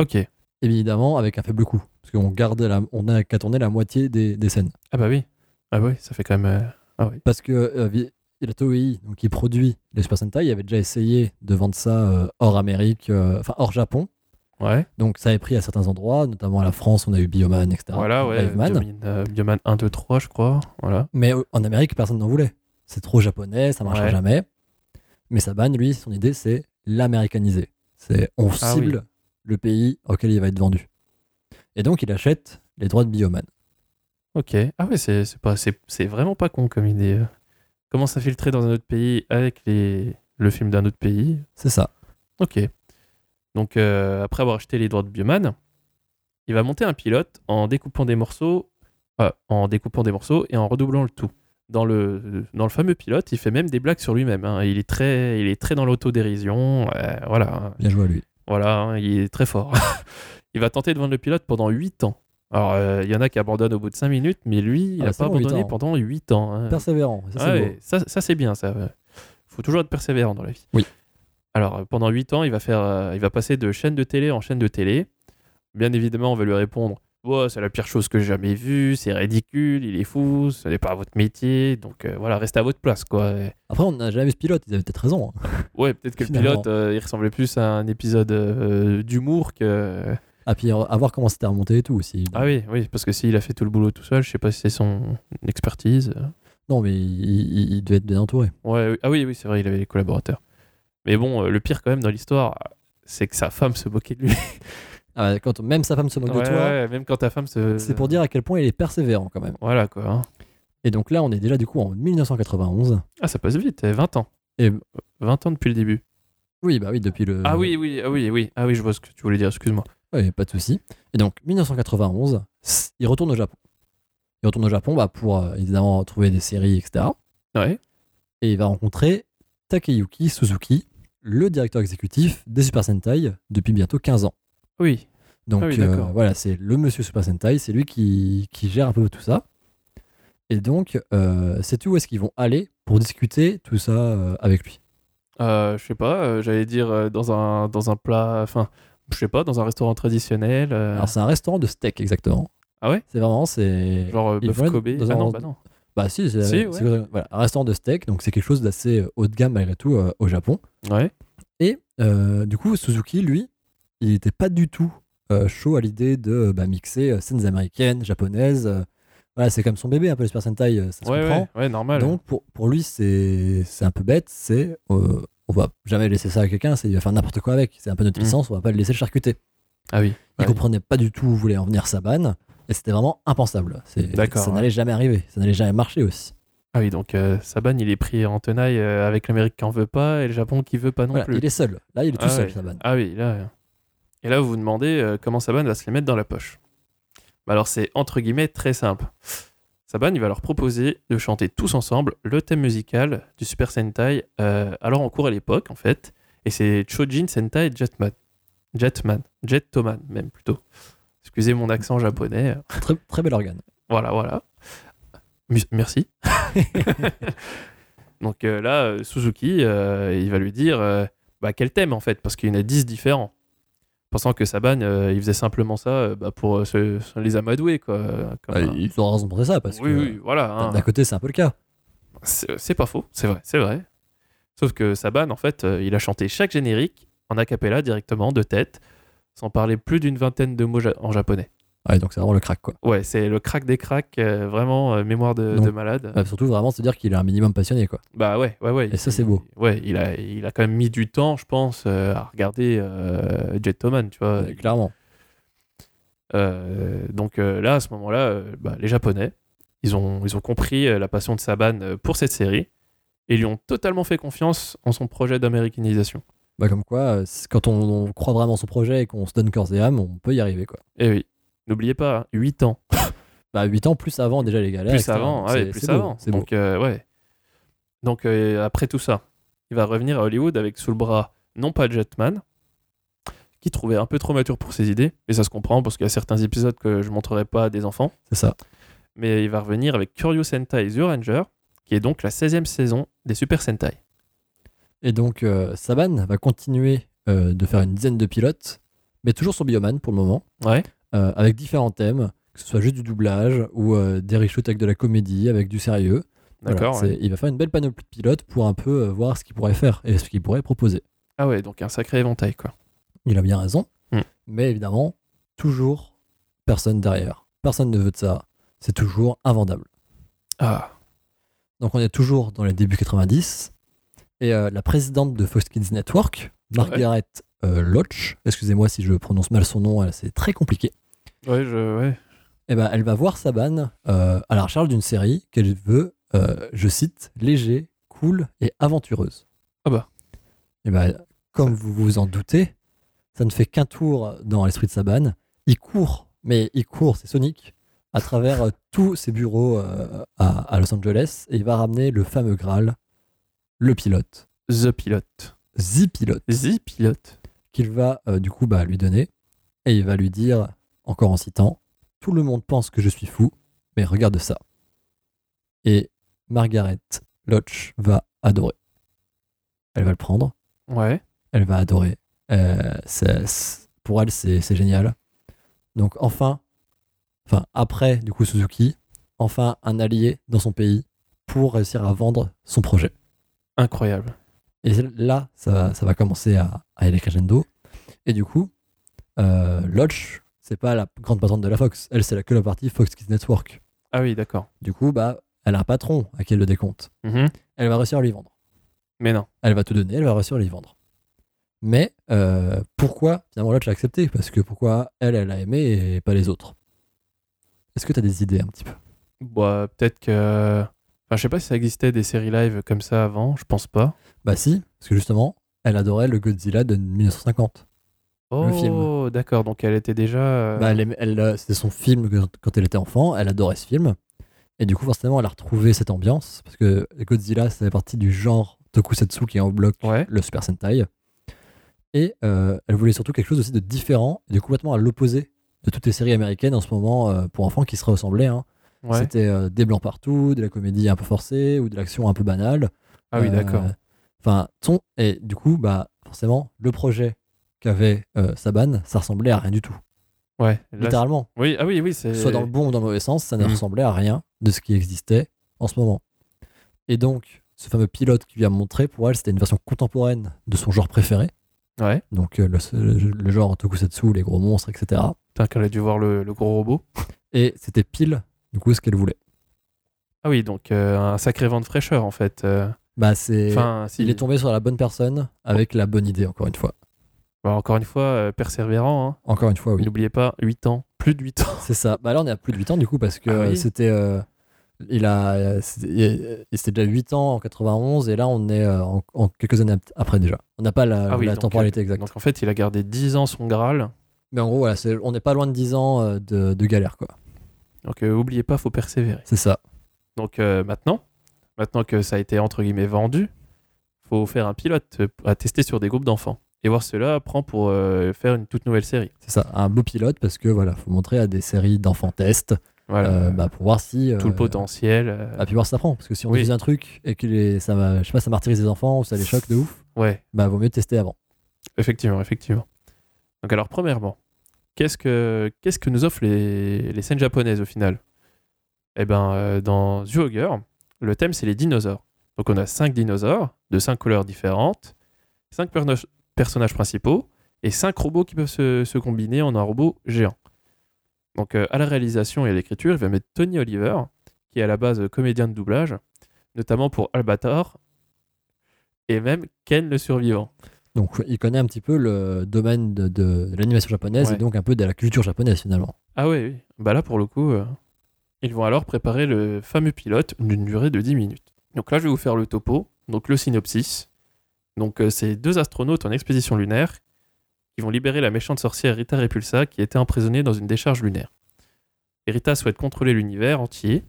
Speaker 2: Ok.
Speaker 1: Évidemment, avec un faible coût. Parce qu'on garde la, on a qu'à tourner la moitié des, des scènes.
Speaker 2: Ah bah oui. Ah bah oui, ça fait quand même. euh, Ah oui.
Speaker 1: Parce que euh, la Toei, donc, qui produit les Super Sentai, avait déjà essayé de vendre ça euh, hors Amérique, euh, enfin hors Japon.
Speaker 2: Ouais.
Speaker 1: Donc ça avait pris à certains endroits, notamment à la France, on a eu Bioman, etc.
Speaker 2: voilà, ouais. Bioman, Bioman 1, 2, 3, je crois. Voilà.
Speaker 1: Mais en Amérique, personne n'en voulait. C'est trop japonais, ça marchera
Speaker 2: Ouais.
Speaker 1: jamais. Mais Saban, lui, son idée, c'est l'américaniser. C'est on
Speaker 2: Ah
Speaker 1: cible le pays auquel il va être vendu. Et donc, il achète les droits de Bioman.
Speaker 2: Ok. Ah ouais, c'est c'est pas c'est c'est vraiment pas con comme idée. euh. Comment s'infiltrer dans un autre pays avec les le film d'un autre pays.
Speaker 1: C'est ça.
Speaker 2: Ok. Donc euh, après avoir acheté les droits de Bioman, il va monter un pilote en découpant des morceaux, euh, en découpant des morceaux et en redoublant le tout. Dans le, dans le fameux pilote, il fait même des blagues sur lui-même. hein. Il est très, il est très dans l'autodérision. euh, voilà,
Speaker 1: Bien joué à lui.
Speaker 2: Voilà, hein, il est très fort. il va tenter de vendre le pilote pendant 8 ans. Alors, euh, il y en a qui abandonnent au bout de 5 minutes, mais lui, il
Speaker 1: Ah,
Speaker 2: n'a
Speaker 1: c'est
Speaker 2: pas
Speaker 1: long, huit
Speaker 2: abandonné pendant 8 ans. hein.
Speaker 1: Persévérant. Ça, c'est
Speaker 2: Ah ouais, ça, ça, c'est bien, ça. faut toujours être persévérant dans la vie.
Speaker 1: Oui.
Speaker 2: Alors, euh, pendant 8 ans, il va, faire, euh, il va passer de chaîne de télé en chaîne de télé. Bien évidemment, on va lui répondre C'est la pire chose que j'ai jamais vue, c'est ridicule, il est fou, ce n'est pas votre métier, donc euh, voilà, restez à votre place, quoi. Et-
Speaker 1: Après, on n'a jamais vu ce pilote. Ils avaient peut-être raison. hein.
Speaker 2: ouais, peut-être que le pilote, euh, il ressemblait plus à un épisode euh, d'humour que.
Speaker 1: Ah, puis à voir comment c'était remonté et tout aussi.
Speaker 2: Ah oui, oui, parce que s'il a fait tout le boulot tout seul, je sais pas si c'est son expertise.
Speaker 1: Non, mais il, il- il devait être bien entouré.
Speaker 2: Ouais, oui. ah oui, oui, c'est vrai, il avait les collaborateurs. Mais bon, le pire quand même dans l'histoire, c'est que sa femme se moquait de lui.
Speaker 1: Ah, ouais, quand même sa femme se moque
Speaker 2: Ouais,
Speaker 1: de toi,
Speaker 2: ouais, même quand ta femme se.
Speaker 1: c'est pour dire à quel point il est persévérant quand même.
Speaker 2: Voilà quoi. hein.
Speaker 1: Et donc là, on est déjà du coup en 1991.
Speaker 2: Ah, ça passe vite, eh, 20 ans.
Speaker 1: Et
Speaker 2: 20 ans depuis le début.
Speaker 1: oui, bah oui, depuis le.
Speaker 2: Ah oui, oui, ah oui, oui. Ah oui, je vois ce que tu voulais dire, excuse-moi.
Speaker 1: Ouais, pas de souci. Et donc 1991, s- il retourne au Japon. Il retourne au Japon bah, pour euh, évidemment trouver des séries, etc.
Speaker 2: Ouais.
Speaker 1: Et il va rencontrer Takeyuki Suzuki, le directeur exécutif des Super Sentai depuis bientôt 15 ans.
Speaker 2: Oui.
Speaker 1: Donc
Speaker 2: Ah oui,
Speaker 1: euh, voilà, c'est le monsieur Super Sentai, c'est lui qui, qui gère un peu tout ça. Et donc, euh, sais-tu où est-ce qu'ils vont aller pour discuter tout ça euh, avec lui?
Speaker 2: Euh, je sais pas, euh, j'allais dire euh, dans un, dans un plat. Enfin, je sais pas, dans un restaurant traditionnel. euh,
Speaker 1: Alors, c'est un restaurant de steak, exactement.
Speaker 2: Ah ouais?
Speaker 1: C'est vraiment, c'est.
Speaker 2: Genre euh, bœuf Kobe?
Speaker 1: dans
Speaker 2: Ah non, bah non.
Speaker 1: Bah, si, c'est
Speaker 2: Si, ouais.
Speaker 1: voilà, un restaurant de steak, donc c'est quelque chose d'assez haut de gamme malgré tout euh, au Japon.
Speaker 2: Ouais.
Speaker 1: Et euh, du coup, Suzuki, lui, il n'était pas du tout euh, chaud à l'idée de bah, mixer euh, scènes américaines, japonaises. euh, voilà, c'est comme son bébé, un peu le Super Sentai, ça se
Speaker 2: Ouais,
Speaker 1: comprend.
Speaker 2: ouais, ouais, normal.
Speaker 1: Donc pour, pour lui, c'est un peu bête. C'est on va jamais laisser ça à quelqu'un. Il va faire n'importe quoi avec. C'est un peu notre
Speaker 2: Mhm.
Speaker 1: licence. On va pas le laisser le charcuter.
Speaker 2: Ah oui.
Speaker 1: Il
Speaker 2: Ouais.
Speaker 1: comprenait pas du tout où voulait en venir Saban. Et c'était vraiment impensable. Ça
Speaker 2: ouais.
Speaker 1: n'allait jamais arriver. Ça n'allait jamais marcher aussi.
Speaker 2: Ah oui, donc euh, Saban, il est pris en tenaille avec l'Amérique qui en veut pas et le Japon qui veut pas non
Speaker 1: Voilà,
Speaker 2: plus.
Speaker 1: il est seul. Là, il est tout
Speaker 2: Ah
Speaker 1: seul. Saban.
Speaker 2: Ah oui, là. Et là, vous vous demandez euh, comment Saban va se les mettre dans la poche. Bah alors, c'est entre guillemets très simple. Saban, il va leur proposer de chanter tous ensemble le thème musical du Super Sentai, euh, alors en cours à l'époque, en fait. Et c'est Chojin Sentai Jetman. Jetman. Jettoman, même plutôt. Excusez mon accent japonais.
Speaker 1: Très, très bel organe.
Speaker 2: Voilà, voilà. Merci. Donc euh, là, Suzuki, euh, il va lui dire bah, quel thème en fait, parce qu'il y en a 10 différents. Pensant que Saban, euh, il faisait simplement ça euh, bah, pour euh, se, se les amadouer. Quoi, comme
Speaker 1: ils ont raison de penser ça parce
Speaker 2: oui,
Speaker 1: que
Speaker 2: oui, voilà. hein.
Speaker 1: d'un côté, c'est un peu le cas.
Speaker 2: C'est c'est pas faux, c'est vrai, c'est vrai. Sauf que Saban, en fait, euh, il a chanté chaque générique en a cappella directement, de tête, sans parler plus d'une vingtaine de mots ja- en japonais.
Speaker 1: Ouais, donc c'est vraiment le crack, quoi.
Speaker 2: Ouais, c'est le crack des cracks, euh, vraiment euh, mémoire de, malade.
Speaker 1: Surtout vraiment se dire qu'il est un minimum passionné, quoi.
Speaker 2: Bah ouais, ouais, ouais.
Speaker 1: Et ça,
Speaker 2: il-
Speaker 1: c'est beau.
Speaker 2: Ouais, il a, il a quand même mis du temps, je pense, euh, à regarder Jettoman, tu vois.
Speaker 1: Ouais, clairement.
Speaker 2: Donc là, à ce moment-là, bah, les Japonais, ils ont, ils ont compris la passion de Saban pour cette série et lui ont totalement fait confiance en son projet d'américanisation.
Speaker 1: Bah, comme quoi, quand on, on croit vraiment en son projet et qu'on se donne corps et âme, on peut y arriver, quoi.
Speaker 2: Et oui, n'oubliez pas, 8 ans.
Speaker 1: Bah, 8 ans plus avant déjà les galères.
Speaker 2: plus avant,
Speaker 1: Donc,
Speaker 2: ouais,
Speaker 1: c'est-
Speaker 2: plus avant.
Speaker 1: Beau.
Speaker 2: Donc, euh, ouais. Donc, euh, après tout ça, il va revenir à Hollywood avec sous le bras, non pas Jetman, qui trouvait un peu trop mature pour ses idées, et ça se comprend parce qu'il y a certains épisodes que je montrerai pas à des enfants,
Speaker 1: C'est ça.
Speaker 2: mais il va revenir avec Curious Sentai The Ranger, qui est donc la 16e saison des Super Sentai.
Speaker 1: Et donc, euh, Saban va continuer euh, de faire une dizaine de pilotes, mais toujours sur Bioman pour le moment,
Speaker 2: Ouais.
Speaker 1: Euh, avec différents thèmes, que ce soit juste du doublage ou euh, des reshoots avec de la comédie, avec du sérieux.
Speaker 2: D'accord. ouais.
Speaker 1: Il va faire une belle panoplie de pilotes pour un peu euh, voir ce qu'il pourrait faire et ce qu'il pourrait proposer.
Speaker 2: Ah ouais, donc un sacré éventail, quoi.
Speaker 1: Il a bien raison.
Speaker 2: Hmm.
Speaker 1: Mais évidemment, toujours personne derrière. Personne ne veut de ça. C'est toujours invendable.
Speaker 2: Ah,
Speaker 1: Donc on est toujours dans les débuts 90. Et euh, la présidente de Fox Kids Network, Margaret euh, Loach, excusez-moi si je prononce mal son nom, c'est très compliqué.
Speaker 2: Ouais, je, ouais.
Speaker 1: eh ben, elle va voir Saban euh, à la recherche d'une série qu'elle veut, euh, je cite, léger, cool et aventureuse.
Speaker 2: Ah bah.
Speaker 1: Et ben, comme vous vous en doutez, ça ne fait qu'un tour dans l'esprit de Saban. Il court, mais il court, c'est Sonic, à travers euh, tous ses bureaux à, à Los Angeles et il va ramener le fameux Graal, le pilote,
Speaker 2: The Pilote.
Speaker 1: The Pilote,
Speaker 2: The Pilote.
Speaker 1: qu'il va euh, du coup bah, lui donner et il va lui dire, encore en citant, Tout le monde pense que je suis fou, mais regarde ça. Et Margaret Lodge va adorer. Elle va le prendre,
Speaker 2: Ouais.
Speaker 1: elle va adorer. Euh, pour elle, c'est génial. Donc enfin, enfin après du coup Suzuki, enfin un allié dans son pays pour réussir à vendre son projet.
Speaker 2: Incroyable.
Speaker 1: Et là, ça, va- ça va commencer à, à aller crescendo. Et du coup, euh, Lodge, c'est pas la grande patronne de la Fox. Elle, c'est la- que la partie Fox Kids Network.
Speaker 2: Ah oui, d'accord.
Speaker 1: Du coup, bah, elle a un patron à qui elle le décompte.
Speaker 2: Mhm.
Speaker 1: Elle va réussir à lui vendre.
Speaker 2: Mais non.
Speaker 1: Elle va tout donner, elle va réussir à lui vendre. Mais euh, pourquoi finalement Lodge a accepté? Parce que pourquoi elle, elle a aimé et pas les autres? Est-ce que tu as des idées un petit peu?
Speaker 2: Bah, peut-être que. Enfin, je sais pas si ça existait des séries live comme ça avant, je pense pas.
Speaker 1: Bah si, parce que justement, elle adorait le Godzilla de 1950.
Speaker 2: Oh,
Speaker 1: film.
Speaker 2: d'accord, donc elle était déjà. euh,
Speaker 1: Bah, elle euh, c'était son film que- quand elle était enfant, elle adorait ce film. Et du coup, forcément, elle a retrouvé cette ambiance, parce que Godzilla, ça fait partie du genre Tokusatsu qui est en bloc
Speaker 2: Ouais.
Speaker 1: le Super Sentai. Et euh, elle voulait surtout quelque chose aussi de différent, et de complètement à l'opposé de toutes les séries américaines en ce moment euh, pour enfants qui se ressemblaient. hein.
Speaker 2: Ouais.
Speaker 1: C'était euh, des blancs partout, de la comédie un peu forcée, ou de l'action un peu banale.
Speaker 2: Ah oui,
Speaker 1: Euh,
Speaker 2: d'accord.
Speaker 1: Enfin, ton- et du coup, bah, forcément, le projet qu'avait euh, Saban, ça ressemblait à rien du tout.
Speaker 2: Ouais. là,
Speaker 1: Littéralement.
Speaker 2: oui, ah oui, oui, c'est.
Speaker 1: Soit dans le bon ou dans le mauvais sens, ça ne
Speaker 2: Mhm.
Speaker 1: ressemblait à rien de ce qui existait en ce moment. Et donc, ce fameux pilote qui lui a montré, pour elle, c'était une version contemporaine de son genre préféré.
Speaker 2: Ouais.
Speaker 1: Donc, euh, le, le- le genre tokusatsu, les gros monstres, etc.
Speaker 2: Putain, qu'elle a dû voir le, le gros robot.
Speaker 1: Et c'était pile, du coup, ce qu'elle voulait.
Speaker 2: Ah oui, donc euh, un sacré vent de fraîcheur en fait. euh.
Speaker 1: Bah, c'est.
Speaker 2: Enfin, si.
Speaker 1: Il est tombé sur la bonne personne avec la bonne idée, encore une fois.
Speaker 2: Bah, encore une fois, euh, persévérant. hein.
Speaker 1: Encore une fois, oui.
Speaker 2: N'oubliez pas, 8 ans, plus de 8 ans.
Speaker 1: C'est ça. Bah là, on est à plus de 8 ans du coup parce que
Speaker 2: Ah oui.
Speaker 1: euh, c'était. euh, il a. C'était déjà 8 ans en 91 et là, on est euh, en, en quelques années ap- après déjà. On n'a pas la,
Speaker 2: Ah oui,
Speaker 1: la
Speaker 2: donc,
Speaker 1: temporalité exacte.
Speaker 2: Donc en fait, il a gardé 10 ans son Graal.
Speaker 1: Mais en gros, voilà, on n'est pas loin de 10 ans de, de galère, quoi.
Speaker 2: Donc oubliez pas, faut persévérer.
Speaker 1: C'est ça.
Speaker 2: Donc maintenant, maintenant que ça a été entre guillemets vendu, faut faire un pilote à tester sur des groupes d'enfants. Et voir cela prend pour euh, faire une toute nouvelle série.
Speaker 1: C'est ça. Un beau pilote parce que voilà, faut montrer à des séries d'enfants test
Speaker 2: Voilà.
Speaker 1: euh, bah, pour voir si.
Speaker 2: tout le
Speaker 1: euh,
Speaker 2: potentiel.
Speaker 1: Ah, puis voir si ça prend. Parce que si on
Speaker 2: Oui.
Speaker 1: diffuse un truc et que les, ça, va, je sais pas, ça martyrise les enfants ou ça les choque de ouf,
Speaker 2: Ouais,
Speaker 1: bah vaut mieux tester avant.
Speaker 2: effectivement, effectivement. Donc alors premièrement, qu'est-ce que qu'est-ce que nous offrent les, les scènes japonaises au final? Eh ben dans Zyuoger, le thème c'est les dinosaures. Donc on a cinq dinosaures de cinq couleurs différentes, cinq perno- personnages principaux et cinq robots qui peuvent se, se combiner en un robot géant. Donc euh, à la réalisation et à l'écriture, il va mettre Tony Oliver, qui est à la base comédien de doublage, notamment pour Albator et même Ken le survivant.
Speaker 1: Donc il connaît un petit peu le domaine de, de l'animation japonaise
Speaker 2: Ouais.
Speaker 1: et donc un peu de la culture japonaise finalement.
Speaker 2: Ah oui, oui. Bah là, pour le coup, euh, ils vont alors préparer le fameux pilote d'une durée de 10 minutes. Donc là, je vais vous faire le topo, donc le synopsis. Donc euh, c'est deux astronautes en expédition lunaire qui vont libérer la méchante sorcière Rita Repulsa qui était emprisonnée dans une décharge lunaire. Et Rita souhaite contrôler l'univers entier,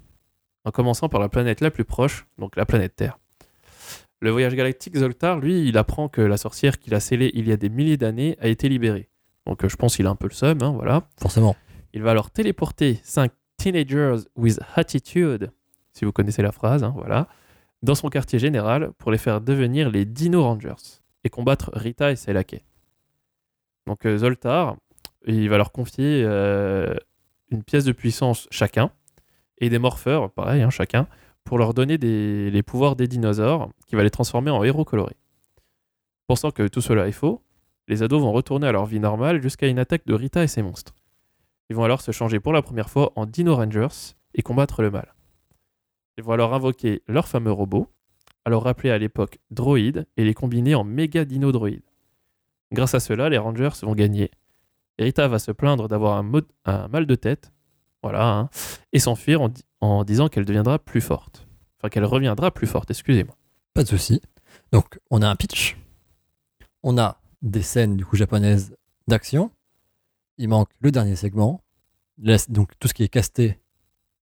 Speaker 2: en commençant par la planète la plus proche, donc la planète Terre. Le voyage galactique Zoltar, lui, il apprend que la sorcière qu'il a scellée il y a des milliers d'années a été libérée. Donc euh, je pense qu'il a un peu le seum, hein, voilà.
Speaker 1: Forcément.
Speaker 2: Il va alors téléporter 5 teenagers with attitude, si vous connaissez la phrase, hein, voilà, dans son quartier général pour les faire devenir les Dino Rangers et combattre Rita et ses laquais. Donc euh, Zoltar, il va leur confier euh, une pièce de puissance chacun et des morpheurs, pareil, hein, chacun, pour leur donner les pouvoirs des dinosaures qui va les transformer en héros colorés. Pensant que tout cela est faux, les ados vont retourner à leur vie normale jusqu'à une attaque de Rita et ses monstres. Ils vont alors se changer pour la première fois en Dino Rangers et combattre le mal. Ils vont alors invoquer leur fameux robot, alors rappelé à l'époque droïdes, et les combiner en méga dino droïdes. Grâce à cela, les Rangers vont gagner. Et Rita va se plaindre d'avoir un, mal de tête. voilà, hein, et s'enfuir en, di- en disant qu'elle deviendra plus forte. Enfin, qu'elle reviendra plus forte, excusez-moi.
Speaker 1: Pas de souci. Donc, on a un pitch. On a des scènes, du coup, japonaises d'action. Il manque le dernier segment. Donc, tout ce qui est casté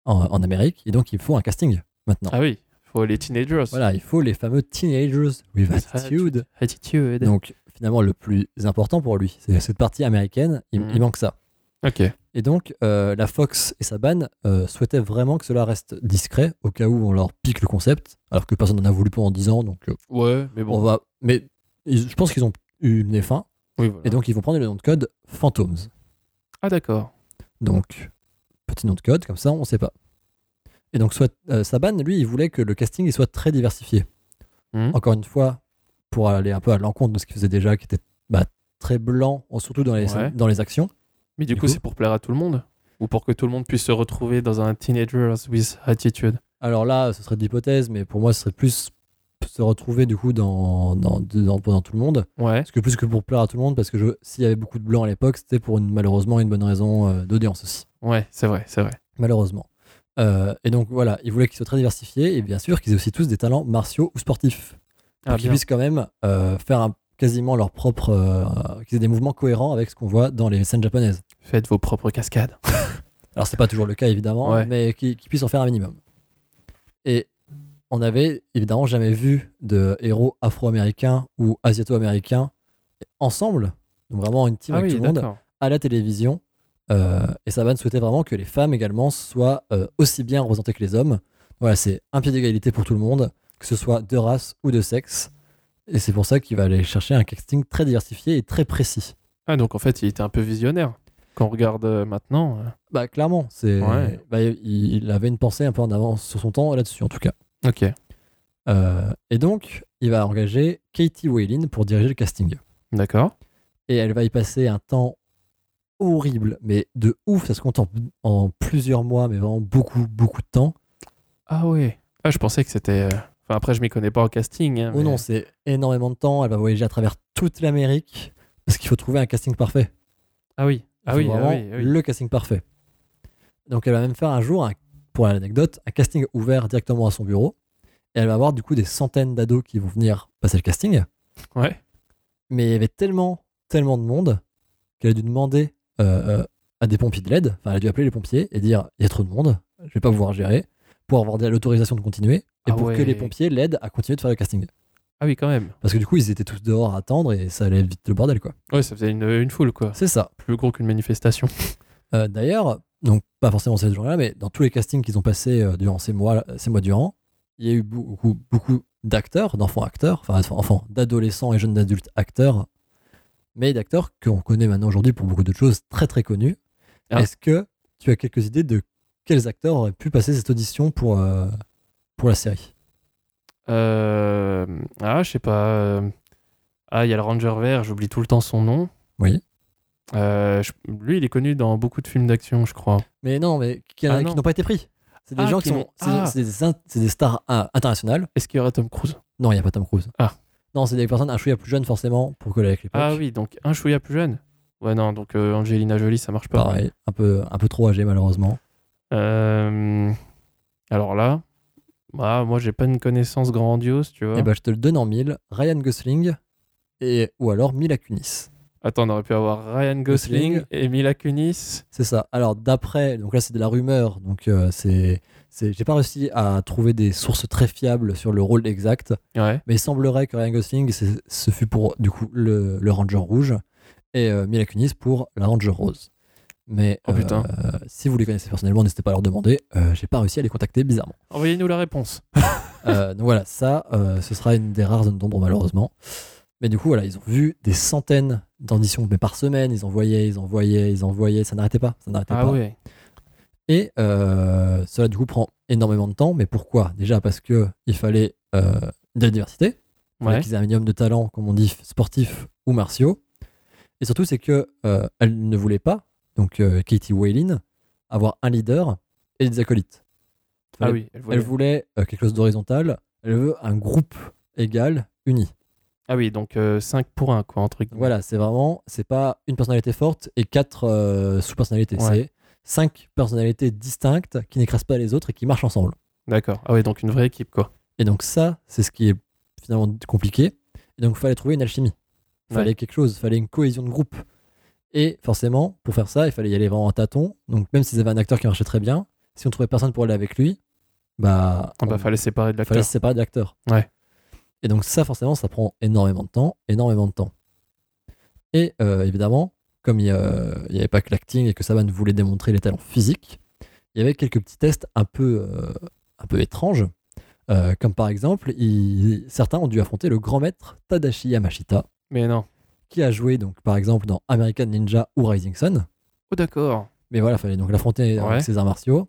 Speaker 1: en, en Amérique. Et donc, il faut un casting maintenant.
Speaker 2: Ah oui, faut les teenagers.
Speaker 1: Voilà, il faut les fameux Teenagers with Attitude.
Speaker 2: Attitude.
Speaker 1: Donc, finalement, le plus important pour lui, c'est cette partie américaine. Il, il manque ça.
Speaker 2: Ok.
Speaker 1: Et donc, euh, la Fox et Saban euh, souhaitaient vraiment que cela reste discret au cas où on leur pique le concept, alors que personne n'en a voulu pendant 10 ans. Donc, euh,
Speaker 2: Ouais, mais
Speaker 1: on
Speaker 2: bon.
Speaker 1: va. Mais ils- je pense qu'ils ont eu une fin,
Speaker 2: Oui, voilà.
Speaker 1: et donc ils vont prendre le nom de code Phantoms.
Speaker 2: Ah d'accord.
Speaker 1: Donc, petit nom de code, comme ça, on sait pas. Et donc, soit, euh, Saban, lui, il voulait que le casting il soit très diversifié.
Speaker 2: Mhm.
Speaker 1: Encore une fois, pour aller un peu à l'encontre de ce qu'il faisait déjà, qui était bah, très blanc, surtout dans les,
Speaker 2: Ouais.
Speaker 1: dans les actions.
Speaker 2: Mais du,
Speaker 1: Du
Speaker 2: coup,
Speaker 1: coup-
Speaker 2: c'est pour plaire à tout le monde? Ou pour que tout le monde puisse se retrouver dans un Teenagers with Attitude?
Speaker 1: Alors là, ce serait de l'hypothèse, mais pour moi, ce serait plus se retrouver du coup dans, dans, dans, dans tout le monde.
Speaker 2: Ouais.
Speaker 1: Parce que plus que pour plaire à tout le monde, parce que s'il y avait beaucoup de blancs à l'époque, c'était pour une, malheureusement une bonne raison euh, d'audience aussi.
Speaker 2: Ouais, c'est vrai, c'est vrai.
Speaker 1: Malheureusement. Euh, et donc voilà, ils voulaient qu'ils soient très diversifiés et bien sûr qu'ils aient aussi tous des talents martiaux ou sportifs. Pour
Speaker 2: Ah,
Speaker 1: qu'ils puissent quand même euh, faire un- quasiment leur propre. euh, qu'ils aient des mouvements cohérents avec ce qu'on voit dans les scènes japonaises.
Speaker 2: Faites vos propres cascades.
Speaker 1: Alors, c'est pas toujours le cas, évidemment,
Speaker 2: Ouais.
Speaker 1: mais qu'ils puissent en faire un minimum. Et on avait évidemment jamais vu de héros afro-américains ou asiato-américains ensemble, donc vraiment une team
Speaker 2: ah
Speaker 1: avec
Speaker 2: oui,
Speaker 1: tout le monde, à la télévision. Euh, et Saban souhaitait vraiment que les femmes également soient euh, aussi bien représentées que les hommes. Voilà, c'est un pied d'égalité pour tout le monde, que ce soit de race ou de sexe. Et c'est pour ça qu'il va aller chercher un casting très diversifié et très précis.
Speaker 2: Ah, donc en fait, il était un peu visionnaire. Quand on regarde euh, maintenant.
Speaker 1: Bah clairement, c'est
Speaker 2: Ouais.
Speaker 1: bah, il, il avait une pensée un peu en avance sur son temps là-dessus en tout cas.
Speaker 2: Ok.
Speaker 1: Euh, et donc, il va engager Katie Whalen pour diriger le casting.
Speaker 2: D'accord.
Speaker 1: Et elle va y passer un temps horrible, mais de ouf, ça se compte en, en plusieurs mois, mais vraiment beaucoup, beaucoup de temps.
Speaker 2: Ah ouais. Ah, je pensais que c'était. euh, Enfin, après, je m'y connais pas en casting. hein,
Speaker 1: Oh
Speaker 2: mais-
Speaker 1: non, c'est énormément de temps. Elle va voyager à travers toute l'Amérique parce qu'il faut trouver un casting parfait.
Speaker 2: Ah oui. Ah oui, ah oui, ah oui.
Speaker 1: le casting parfait. Donc elle va même faire un jour, un- pour l'anecdote, un casting ouvert directement à son bureau. Et elle va avoir du coup des centaines d'ados qui vont venir passer le casting.
Speaker 2: Ouais.
Speaker 1: Mais il y avait tellement, tellement de monde qu'elle a dû demander à des pompiers de l'aide. Enfin, elle a dû appeler les pompiers et dire il y a trop de monde, je vais pas pouvoir gérer, pour avoir l'autorisation de continuer et
Speaker 2: Ah
Speaker 1: pour que les pompiers l'aident à continuer de faire le casting.
Speaker 2: Ah oui, quand même.
Speaker 1: Parce que du coup, ils étaient tous dehors à attendre et ça allait vite le bordel, quoi.
Speaker 2: Ouais, ça faisait une, une foule, quoi.
Speaker 1: C'est ça.
Speaker 2: Plus gros qu'une manifestation.
Speaker 1: Euh, D'ailleurs, donc pas forcément ces jours-là, mais dans tous les castings qu'ils ont passés euh, durant ces mois, ces mois durant, il y a eu beaucoup, beaucoup d'acteurs, d'enfants acteurs, enfin enfants, d'adolescents et jeunes adultes acteurs, mais d'acteurs qu'on connaît maintenant aujourd'hui pour beaucoup d'autres choses très très connus.
Speaker 2: Ah.
Speaker 1: Est-ce que tu as quelques idées de quels acteurs auraient pu passer cette audition pour, euh, pour la série?
Speaker 2: Euh... Ah, je sais pas. euh, Ah, il y a le Ranger Vert, j'oublie tout le temps son nom.
Speaker 1: Oui.
Speaker 2: Euh, je- Lui, il est connu dans beaucoup de films d'action, je crois.
Speaker 1: Mais non, mais qui,
Speaker 2: Ah
Speaker 1: n'ont pas été pris. C'est des
Speaker 2: Ah,
Speaker 1: gens
Speaker 2: qui
Speaker 1: qui sont.
Speaker 2: n'ont-
Speaker 1: C'est
Speaker 2: Ah.
Speaker 1: c'est des, stars internationales.
Speaker 2: Est-ce qu'il y aura Tom Cruise?
Speaker 1: Non, il n'y a pas Tom Cruise.
Speaker 2: Ah.
Speaker 1: Non, c'est des personnes un chouïa plus jeunes forcément pour coller avec l'époque.
Speaker 2: Ah oui, donc un chouïa plus jeune? Ouais, non, donc euh, Angelina Jolie, ça marche pas.
Speaker 1: Pareil, un peu, un peu trop âgé malheureusement.
Speaker 2: Euh, Alors là, ah, moi, j'ai pas une connaissance grandiose, tu vois.
Speaker 1: Et bah je te le donne en mille. Ryan Gosling et ou alors Mila Kunis.
Speaker 2: Attends, on aurait pu avoir Ryan Gosling,
Speaker 1: Gosling.
Speaker 2: et Mila Kunis.
Speaker 1: C'est ça. Alors d'après, donc là c'est de la rumeur, donc euh, c'est, j'ai pas réussi à trouver des sources très fiables sur le rôle exact,
Speaker 2: Ouais.
Speaker 1: mais il semblerait que Ryan Gosling ce fut pour du coup le, le Ranger rouge et euh, Mila Kunis pour la Ranger rose. Mais
Speaker 2: Oh,
Speaker 1: euh, si vous les connaissez personnellement, n'hésitez pas à leur demander. Euh, j'ai pas réussi à les contacter bizarrement.
Speaker 2: Envoyez-nous la réponse.
Speaker 1: Euh, donc voilà, ça, ce sera une des rares zones d'ombre malheureusement. Mais du coup, voilà, ils ont vu des centaines d'auditions, mais par semaine, ils envoyaient, ils envoyaient, ils envoyaient, ça n'arrêtait pas, ça n'arrêtait
Speaker 2: Ah
Speaker 1: pas.
Speaker 2: ouais.
Speaker 1: Et euh, cela du coup prend énormément de temps, mais pourquoi? Déjà parce que il fallait euh, de la diversité,
Speaker 2: Ouais.
Speaker 1: qu'ils aient un minimum de talent, comme on dit, sportifs ou martiaux. Et surtout, c'est que euh, elle ne voulait pas, donc euh, Katie Whalen, avoir un leader et des acolytes.
Speaker 2: Ah oui, elle voulait-
Speaker 1: Elle voulait euh, quelque chose d'horizontal. Elle veut un groupe égal, uni.
Speaker 2: Ah oui, donc 5 pour 1, quoi, entre guillemets.
Speaker 1: Voilà, c'est vraiment, c'est pas une personnalité forte et quatre euh, sous-personnalités.
Speaker 2: Ouais.
Speaker 1: C'est cinq personnalités distinctes qui n'écrasent pas les autres et qui marchent ensemble.
Speaker 2: D'accord. Ah ouais, donc une vraie équipe, quoi.
Speaker 1: Et donc ça, c'est ce qui est finalement compliqué. Et donc il fallait trouver une alchimie. Il fallait
Speaker 2: Ouais.
Speaker 1: quelque chose, il fallait une cohésion de groupe. Et forcément, pour faire ça, il fallait y aller vraiment en tâton. Donc même s'ils avaient un acteur qui marchait très bien, si on trouvait personne pour aller avec lui, bah,
Speaker 2: Ah bah,
Speaker 1: on-
Speaker 2: fallait séparer de
Speaker 1: fallait
Speaker 2: l'acteur.
Speaker 1: se séparer de l'acteur.
Speaker 2: Ouais.
Speaker 1: Et donc ça, forcément, ça prend énormément de temps, énormément de temps. Et euh, évidemment, comme il n'y avait pas que l'acting et que Saban voulait démontrer les talents physiques, il y avait quelques petits tests un peu, euh, un peu étranges. Euh, comme par exemple, il- certains ont dû affronter le grand maître Tadashi Yamashita,
Speaker 2: Mais non.
Speaker 1: qui a joué donc par exemple dans American Ninja ou Rising Sun.
Speaker 2: Oh, d'accord.
Speaker 1: Mais voilà, il fallait donc l'affronter
Speaker 2: Ouais.
Speaker 1: avec ses arts martiaux.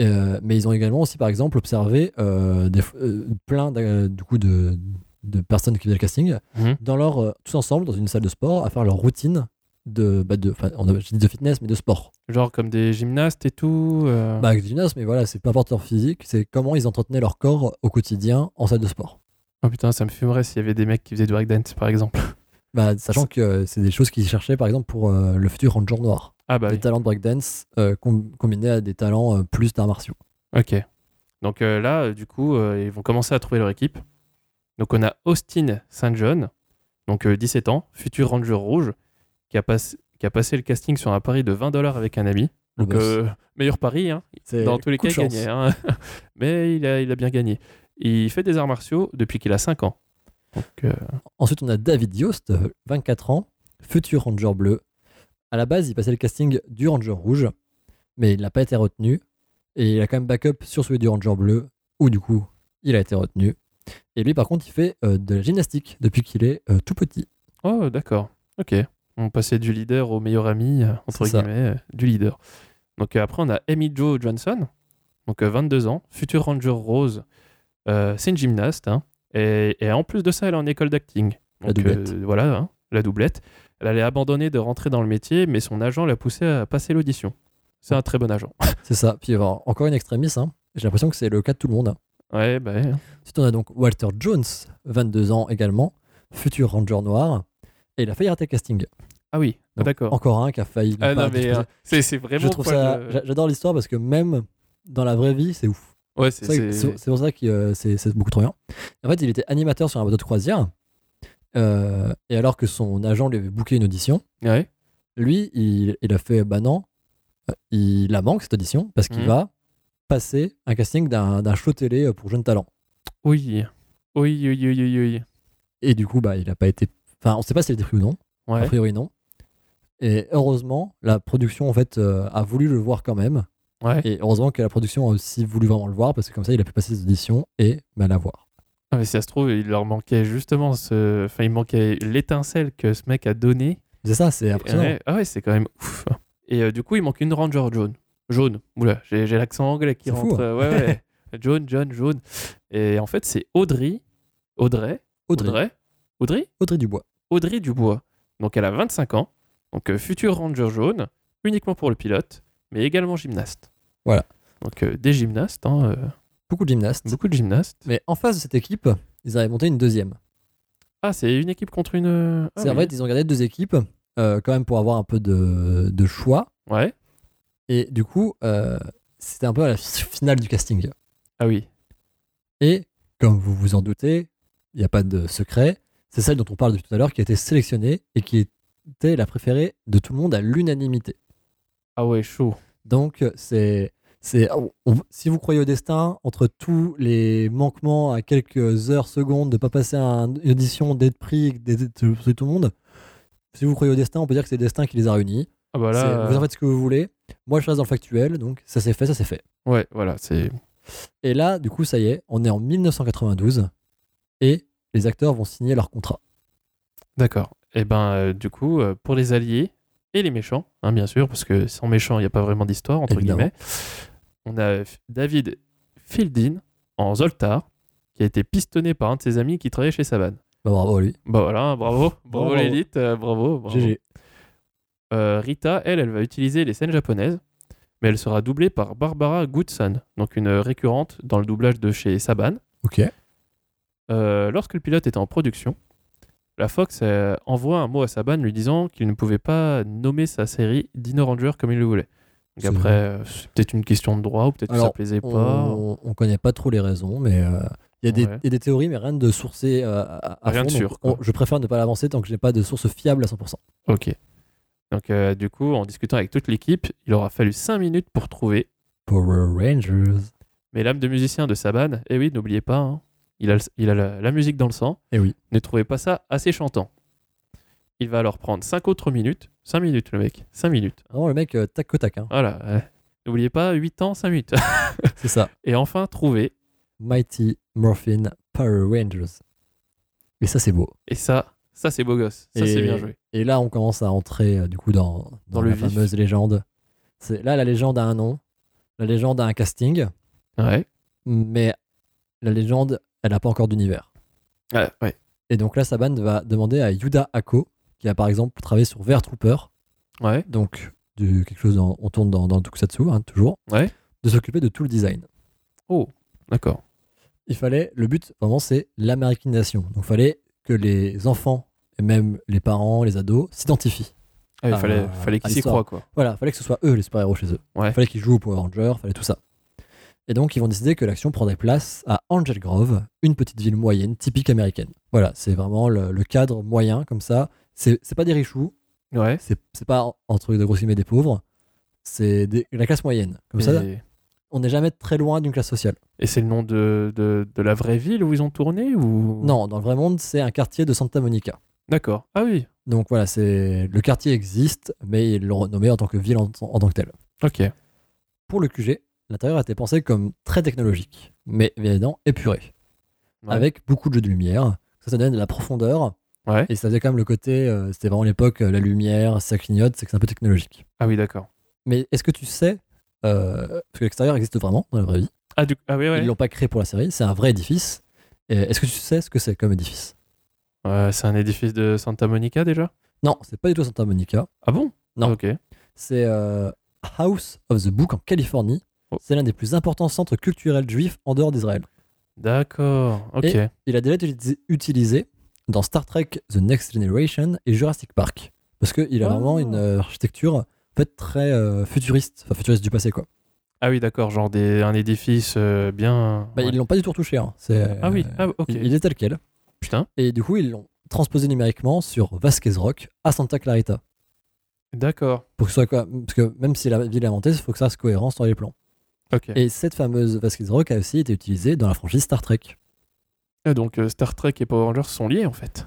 Speaker 1: Euh, mais ils ont également aussi, par exemple, observé euh, des, euh, plein d'a- du coup, de, de personnes qui faisaient le casting
Speaker 2: Mhm.
Speaker 1: dans leur, tous ensemble dans une salle de sport à faire leur routine de, bah, de, enfin, on a- je dis de fitness, mais de sport.
Speaker 2: Genre comme des gymnastes et tout. euh,
Speaker 1: Bah, avec du gymnase, mais voilà, c'est peu importe leur physique, c'est comment ils entretenaient leur corps au quotidien en salle de sport.
Speaker 2: Oh putain, ça me fumerait s'il y avait des mecs qui faisaient du breakdance, par exemple.
Speaker 1: Bah, sachant que c'est des choses qu'ils cherchaient, par exemple, pour euh, le futur Ranger Noir.
Speaker 2: Ah bah
Speaker 1: des
Speaker 2: oui.
Speaker 1: talents de breakdance euh, com- combinés à des talents euh, plus d'arts martiaux.
Speaker 2: Ok. Donc là, du coup, ils vont commencer à trouver leur équipe. Donc on a Austin St. John, donc euh, 17 ans, futur ranger rouge, qui a, passé qui a passé le casting sur un pari de 20 dollars avec un ami. Donc euh, meilleur pari, hein. Dans tous les cas, il gagnait. hein. Mais il a, il a bien gagné. Il fait des arts martiaux depuis qu'il a 5 ans. Donc, euh,
Speaker 1: Ensuite, on a David Yost, euh, 24 ans, futur Ranger bleu. À la base, il passait le casting du Ranger rouge, mais il n'a pas été retenu. Et il a quand même backup sur celui du Ranger bleu, où du coup, il a été retenu. Et lui, par contre, il fait euh, de la gymnastique depuis qu'il est tout petit.
Speaker 2: Oh, d'accord. Ok. On passait du leader au meilleur ami, euh, entre guillemets, euh, du leader. Donc euh, après, on a Amy Jo Johnson, donc euh, 22 ans, future ranger rose. Euh, c'est une gymnaste. hein. et, et en plus de ça, elle est en école d'acting.
Speaker 1: La
Speaker 2: euh,
Speaker 1: doublette.
Speaker 2: voilà, hein, la doublette. Elle allait abandonner de rentrer dans le métier, mais son agent l'a poussée à passer l'audition. C'est un très bon agent.
Speaker 1: C'est ça. Puis encore une extrémiste. hein. J'ai l'impression que c'est le cas de tout le monde.
Speaker 2: Ouais, bah.
Speaker 1: Ensuite, on a donc Walter Jones, 22 ans également, futur Ranger noir. Et il a failli rater le casting.
Speaker 2: Ah oui,
Speaker 1: Donc,
Speaker 2: d'accord.
Speaker 1: Encore un qui a failli.
Speaker 2: Ah
Speaker 1: pas
Speaker 2: non, mais euh, c'est c'est vraiment
Speaker 1: je trouve ça. J'adore l'histoire parce que même dans la vraie vie, c'est ouf.
Speaker 2: Ouais, c'est-
Speaker 1: C'est
Speaker 2: c'est-
Speaker 1: pour ça que euh, c'est beaucoup trop bien. En fait, il était animateur sur un bateau de croisière. euh, et alors que son agent lui avait booké une audition,
Speaker 2: Ouais.
Speaker 1: lui, il, il a fait bah non, euh, il la manque cette audition parce qu'il
Speaker 2: Mhm.
Speaker 1: va passer un casting d'un d'un show télé pour jeunes talents.
Speaker 2: Oui. Oui, oui, oui, oui, oui.
Speaker 1: Et du coup, bah, il a pas été. Enfin, on sait pas s'il a été pris ou non. A priori, non. Et heureusement, la production en fait euh, a voulu le voir quand même.
Speaker 2: Ouais.
Speaker 1: Et heureusement que la production a aussi voulu vraiment le voir parce que comme ça, il a pu passer ses auditions et bah, la voir.
Speaker 2: Ah, mais si ça se trouve, il leur manquait justement ce. Enfin, il manquait l'étincelle que ce mec a donnée.
Speaker 1: C'est ça, c'est impressionnant.
Speaker 2: Ah ouais, c'est quand même ouf. Et euh, du coup, il manque une Ranger jaune. Jaune. Oula, j'ai l'accent anglais qui
Speaker 1: C'est fou,
Speaker 2: rentre.
Speaker 1: hein.
Speaker 2: Ouais, ouais. jaune, jaune, jaune. Et en fait, c'est. Audrey. Audrey.
Speaker 1: Audrey.
Speaker 2: Audrey? Audrey
Speaker 1: Dubois.
Speaker 2: Audrey Dubois. Donc, elle a 25 ans. Donc, euh, future Ranger jaune, uniquement pour le pilote, mais également gymnaste.
Speaker 1: Voilà.
Speaker 2: Donc, euh, des gymnastes, hein, euh,
Speaker 1: Beaucoup de gymnastes.
Speaker 2: beaucoup de gymnastes.
Speaker 1: Mais en face de cette équipe, ils avaient monté une deuxième.
Speaker 2: Ah, c'est une équipe contre une. ah
Speaker 1: c'est en
Speaker 2: oui.
Speaker 1: fait, ils ont gardé deux équipes euh, quand même pour avoir un peu de, de choix.
Speaker 2: Ouais.
Speaker 1: Et du coup, euh, c'était un peu à la fi- finale du casting.
Speaker 2: Ah oui.
Speaker 1: Et comme vous vous en doutez, il n'y a pas de secret. C'est celle dont on parle depuis tout à l'heure qui a été sélectionnée et qui était la préférée de tout le monde à l'unanimité.
Speaker 2: Ah ouais, chaud.
Speaker 1: Donc, c'est. c'est on- on- si vous croyez au destin, entre tous les manquements à quelques heures, secondes de ne pas passer un- une audition, d'être pris, d'être de tout le monde, si vous croyez au destin, on peut dire que c'est le destin qui les a réunis.
Speaker 2: Ah bah là.
Speaker 1: Vous en faites ce que vous voulez. Moi, je reste dans le factuel, donc ça s'est fait, ça s'est fait.
Speaker 2: Ouais, voilà, c'est.
Speaker 1: Et là, du coup, ça y est, on est en 1992 et les acteurs vont signer leur contrat.
Speaker 2: D'accord. Et ben, euh, du coup, euh, pour les alliés et les méchants, hein, bien sûr, parce que sans méchants, il n'y a pas vraiment d'histoire, entre
Speaker 1: Évidemment.
Speaker 2: guillemets, on a David Fieldin en Zoltar, qui a été pistonné par un de ses amis qui travaillait chez Saban.
Speaker 1: Bah, bravo lui.
Speaker 2: Bah voilà, bravo, bravo,
Speaker 1: Bravo.
Speaker 2: l'élite, euh, bravo. bravo.
Speaker 1: GG.
Speaker 2: Euh, Rita, elle, elle va utiliser les scènes japonaises, mais elle sera doublée par Barbara Goodson, donc une récurrente dans le doublage de chez Saban.
Speaker 1: Ok.
Speaker 2: Euh, lorsque le pilote était en production, la Fox euh, envoie un mot à Saban lui disant qu'il ne pouvait pas nommer sa série Dino Ranger comme il le voulait. Donc après, euh, c'est peut-être une question de droit ou peut-être que ça plaisait pas.
Speaker 1: On, on connaît pas trop les raisons, mais il y, a des-
Speaker 2: Ouais.
Speaker 1: il y a des théories, mais rien de sourcé à, à
Speaker 2: Rien
Speaker 1: fond,
Speaker 2: de sûr,
Speaker 1: on- je préfère ne pas l'avancer tant que j'ai pas de source fiable à 100%.
Speaker 2: Ok. Donc du coup, en discutant avec toute l'équipe, il aura fallu 5 minutes pour trouver.
Speaker 1: Power Rangers.
Speaker 2: Mais l'âme de musicien de Saban, eh oui, n'oubliez pas, hein, il a, le- il a la, la musique dans le sang.
Speaker 1: Eh oui.
Speaker 2: Ne trouvez pas ça assez chantant. Il va alors prendre 5 autres minutes. 5 minutes le mec, 5 minutes.
Speaker 1: Vraiment le mec euh, tac au tac. hein.
Speaker 2: Voilà. N'oubliez pas, 8 ans, 5 minutes.
Speaker 1: C'est ça.
Speaker 2: Et enfin, trouver.
Speaker 1: Mighty Morphin Power Rangers. Et ça, c'est beau.
Speaker 2: Et ça, ça c'est beau gosse. Ça
Speaker 1: et,
Speaker 2: c'est bien joué.
Speaker 1: Et là, on commence à entrer euh, du coup dans, dans,
Speaker 2: Dans le
Speaker 1: la
Speaker 2: vif.
Speaker 1: fameuse légende. Là la légende a un nom, la légende a un casting,
Speaker 2: Ouais.
Speaker 1: mais la légende, elle n'a pas encore d'univers.
Speaker 2: Ouais, ouais.
Speaker 1: Et donc là, Saban va demander à Yuda Ako, qui a par exemple travaillé sur Ver Trooper,
Speaker 2: Ouais.
Speaker 1: donc du, quelque chose dans- on tourne dans, dans le Tokusatsu, hein, toujours,
Speaker 2: Ouais.
Speaker 1: de s'occuper de tout le design.
Speaker 2: Oh, d'accord.
Speaker 1: Il fallait, le but vraiment, c'est l'américanisation. Donc il fallait que les enfants et même les parents, les ados s'identifient.
Speaker 2: Ah, il fallait,
Speaker 1: à
Speaker 2: fallait qu'ils s'y croient, quoi.
Speaker 1: Voilà, fallait que ce soit eux les super-héros chez eux.
Speaker 2: Ouais.
Speaker 1: Fallait qu'ils jouent au Power Rangers, fallait tout ça. Et donc, ils vont décider que l'action prendrait place à Angel Grove, une petite ville moyenne, typique américaine. Voilà, c'est vraiment le, le cadre moyen, comme ça. C'est pas des richoux,
Speaker 2: Ouais.
Speaker 1: c'est pas entre de grosses guillemets des pauvres, c'est la classe moyenne. Comme ça, on n'est jamais très loin d'une classe sociale.
Speaker 2: et c'est le nom de, de, de la vraie ville où ils ont tourné ou?
Speaker 1: Non, dans le vrai monde, c'est un quartier de Santa Monica.
Speaker 2: D'accord. Ah oui.
Speaker 1: Donc voilà, c'est le quartier existe, mais ils l'ont renommé en tant que ville en, en tant que telle.
Speaker 2: Ok.
Speaker 1: Pour le QG, l'intérieur a été pensé comme très technologique, mais évidemment épuré,
Speaker 2: Ouais.
Speaker 1: avec beaucoup de jeux de lumière. Ça, ça donne de la profondeur,
Speaker 2: Ouais.
Speaker 1: et ça faisait quand même le côté, euh, c'était vraiment l'époque, euh, la lumière, ça clignote, c'est que c'est un peu technologique.
Speaker 2: Ah oui, d'accord.
Speaker 1: Mais est-ce que tu sais, euh, parce que l'extérieur existe vraiment dans la vraie vie,
Speaker 2: Ah, du... ah oui, ouais.
Speaker 1: ils l'ont pas créé pour la série, c'est un vrai édifice. Est-ce que tu sais ce que c'est comme édifice?
Speaker 2: C'est un édifice de Santa Monica déjà?
Speaker 1: Non, c'est pas du tout Santa Monica.
Speaker 2: Ah bon?
Speaker 1: Non.
Speaker 2: Ok.
Speaker 1: C'est House of the Book en Californie.
Speaker 2: Oh.
Speaker 1: C'est l'un des plus importants centres culturels juifs en dehors d'Israël.
Speaker 2: D'accord. Ok.
Speaker 1: Et- Il a déjà été utilisé- dans Star Trek The Next Generation et Jurassic Park. Parce qu'il a
Speaker 2: Ah.
Speaker 1: vraiment une euh, architecture en fait, très euh, futuriste, enfin futuriste du passé quoi.
Speaker 2: Ah oui, d'accord. Genre des... un édifice euh, bien.
Speaker 1: Bah,
Speaker 2: ouais.
Speaker 1: Ils l'ont pas du tout retouché. hein. C'est,
Speaker 2: Ah oui. Ah, ok.
Speaker 1: il, il est tel quel.
Speaker 2: Putain.
Speaker 1: Et du coup, ils l'ont transposé numériquement sur Vasquez Rock à Santa Clarita.
Speaker 2: D'accord.
Speaker 1: Pour que ce soit quoi, parce que même si la ville est inventée, il faut que ça reste cohérent sur les plans. Et cette fameuse Vasquez Rock a aussi été utilisée dans la franchise Star Trek.
Speaker 2: Ah, donc euh, Star Trek et Power Rangers sont liés en fait.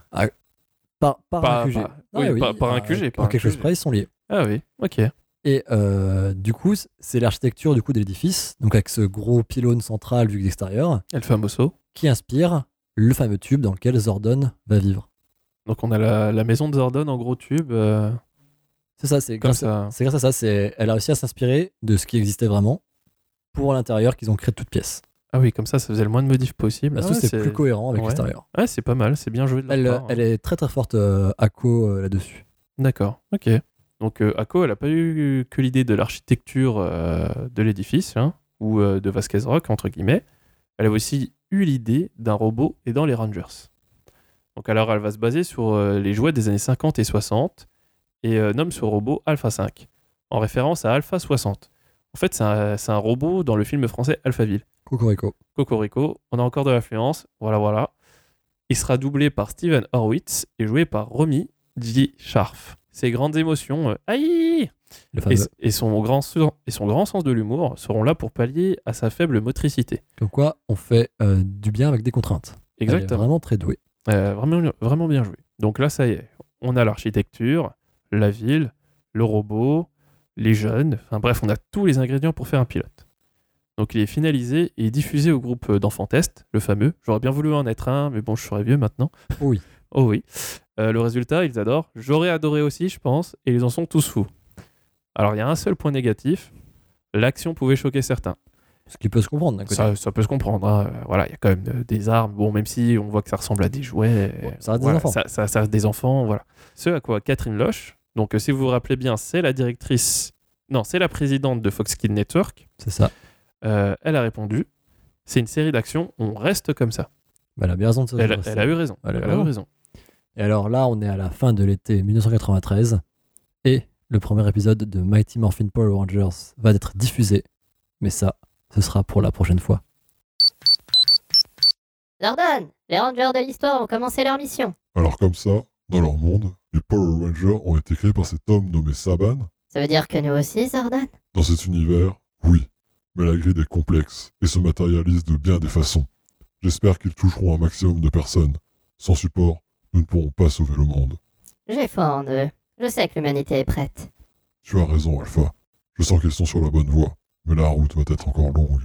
Speaker 1: Par, par
Speaker 2: Pas-
Speaker 1: un QG.
Speaker 2: pas- oui, par- par un QG, par
Speaker 1: quelque chose près, ils sont liés.
Speaker 2: Ah oui. Ok.
Speaker 1: Et euh, du coup, c'est l'architecture du coup de l'édifice, donc avec ce gros pylône central vu de l'extérieur,
Speaker 2: El Famoso.
Speaker 1: qui inspire le fameux tube dans lequel Zordon va vivre.
Speaker 2: Donc on a la, la maison de Zordon en gros tube. euh,
Speaker 1: C'est ça, c'est grâce,
Speaker 2: ça.
Speaker 1: c'est grâce à ça. C'est, elle a réussi à s'inspirer de ce qui existait vraiment pour l'intérieur qu'ils ont créé de toutes pièces.
Speaker 2: Ah oui, comme ça, ça faisait le moins de modifs possible.
Speaker 1: Parce
Speaker 2: Ah ouais,
Speaker 1: plus cohérent avec
Speaker 2: ouais.
Speaker 1: l'extérieur.
Speaker 2: Ouais, c'est pas mal. C'est bien joué de
Speaker 1: Elle,
Speaker 2: part, hein.
Speaker 1: elle est très très forte euh, à co euh, là-dessus.
Speaker 2: D'accord, ok. Donc euh, Ako, elle n'a pas eu que l'idée de l'architecture euh, de l'édifice, hein, ou euh, de Vasquez Rock, entre guillemets. Elle a aussi eu l'idée d'un robot et dans les Rangers. Donc alors, elle va se baser sur les jouets des années 50 et 60 et nomme ce robot Alpha 5, en référence à Alpha 60. En fait, c'est un, robot dans le film français Alphaville.
Speaker 1: Cocorico.
Speaker 2: Cocorico, on a encore de l'influence, voilà, voilà. Il sera doublé par Steven Horwitz et joué par Romy G. Scharf. Ses grandes émotions, euh, aïe et, son grand, et son grand sens de l'humour seront là pour pallier à sa faible motricité.
Speaker 1: Comme quoi, on fait euh, du bien avec des contraintes. Elle est
Speaker 2: Exactement.
Speaker 1: vraiment très douée.
Speaker 2: Euh, vraiment, vraiment bien joué. Donc là, ça y est, on a l'architecture, la ville, le robot, les jeunes, enfin bref, on a tous les ingrédients pour faire un pilote. Donc il est finalisé et diffusé au groupe d'enfants test, le fameux. J'aurais bien voulu en être un, mais bon, je serais vieux maintenant.
Speaker 1: Oui.
Speaker 2: Oh oui. Euh, le résultat, ils adorent. J'aurais adoré aussi, je pense, et ils en sont tous fous. Alors il y a un seul point négatif, l'action pouvait choquer certains.
Speaker 1: Ce qui peut se comprendre d'un.
Speaker 2: Ça, ça peut se comprendre. hein. Euh, Voilà, il y a quand même euh, des armes. Bon, même si on voit que ça ressemble à des jouets. euh,
Speaker 1: ça reste des
Speaker 2: voilà,
Speaker 1: enfants.
Speaker 2: Ça, ça- ça reste des enfants, voilà. Ce à quoi Catherine Loche, donc euh, si vous vous rappelez bien, c'est la directrice, non, c'est la présidente de Fox Kids Network.
Speaker 1: C'est ça.
Speaker 2: Euh, elle a répondu c'est une série d'action, on reste comme ça.
Speaker 1: Bah, elle a bien raison de se
Speaker 2: Elle,
Speaker 1: faire
Speaker 2: elle
Speaker 1: ça.
Speaker 2: a eu raison.
Speaker 1: Elle a
Speaker 2: Elle a eu raison.
Speaker 1: Et alors là, on est à la fin de l'été 1993. Et le premier épisode de Mighty Morphin Power Rangers va être diffusé. Mais ça, ce sera pour la prochaine fois.
Speaker 7: Jordan, les rangers de l'histoire ont commencé leur mission.
Speaker 8: Alors comme ça, dans leur monde, les Power Rangers ont été créés par cet homme nommé Saban.
Speaker 7: Ça veut dire que nous aussi, Jordan
Speaker 8: Dans cet univers, oui. Mais la grille est complexe et se matérialise de bien des façons. J'espère qu'ils toucheront un maximum de personnes. Sans support, nous ne pourrons pas sauver le monde.
Speaker 7: J'ai foi en eux. Je sais que l'humanité est prête.
Speaker 8: Tu as raison, Alpha. Je sens qu'ils sont sur la bonne voie, mais la route va être encore longue.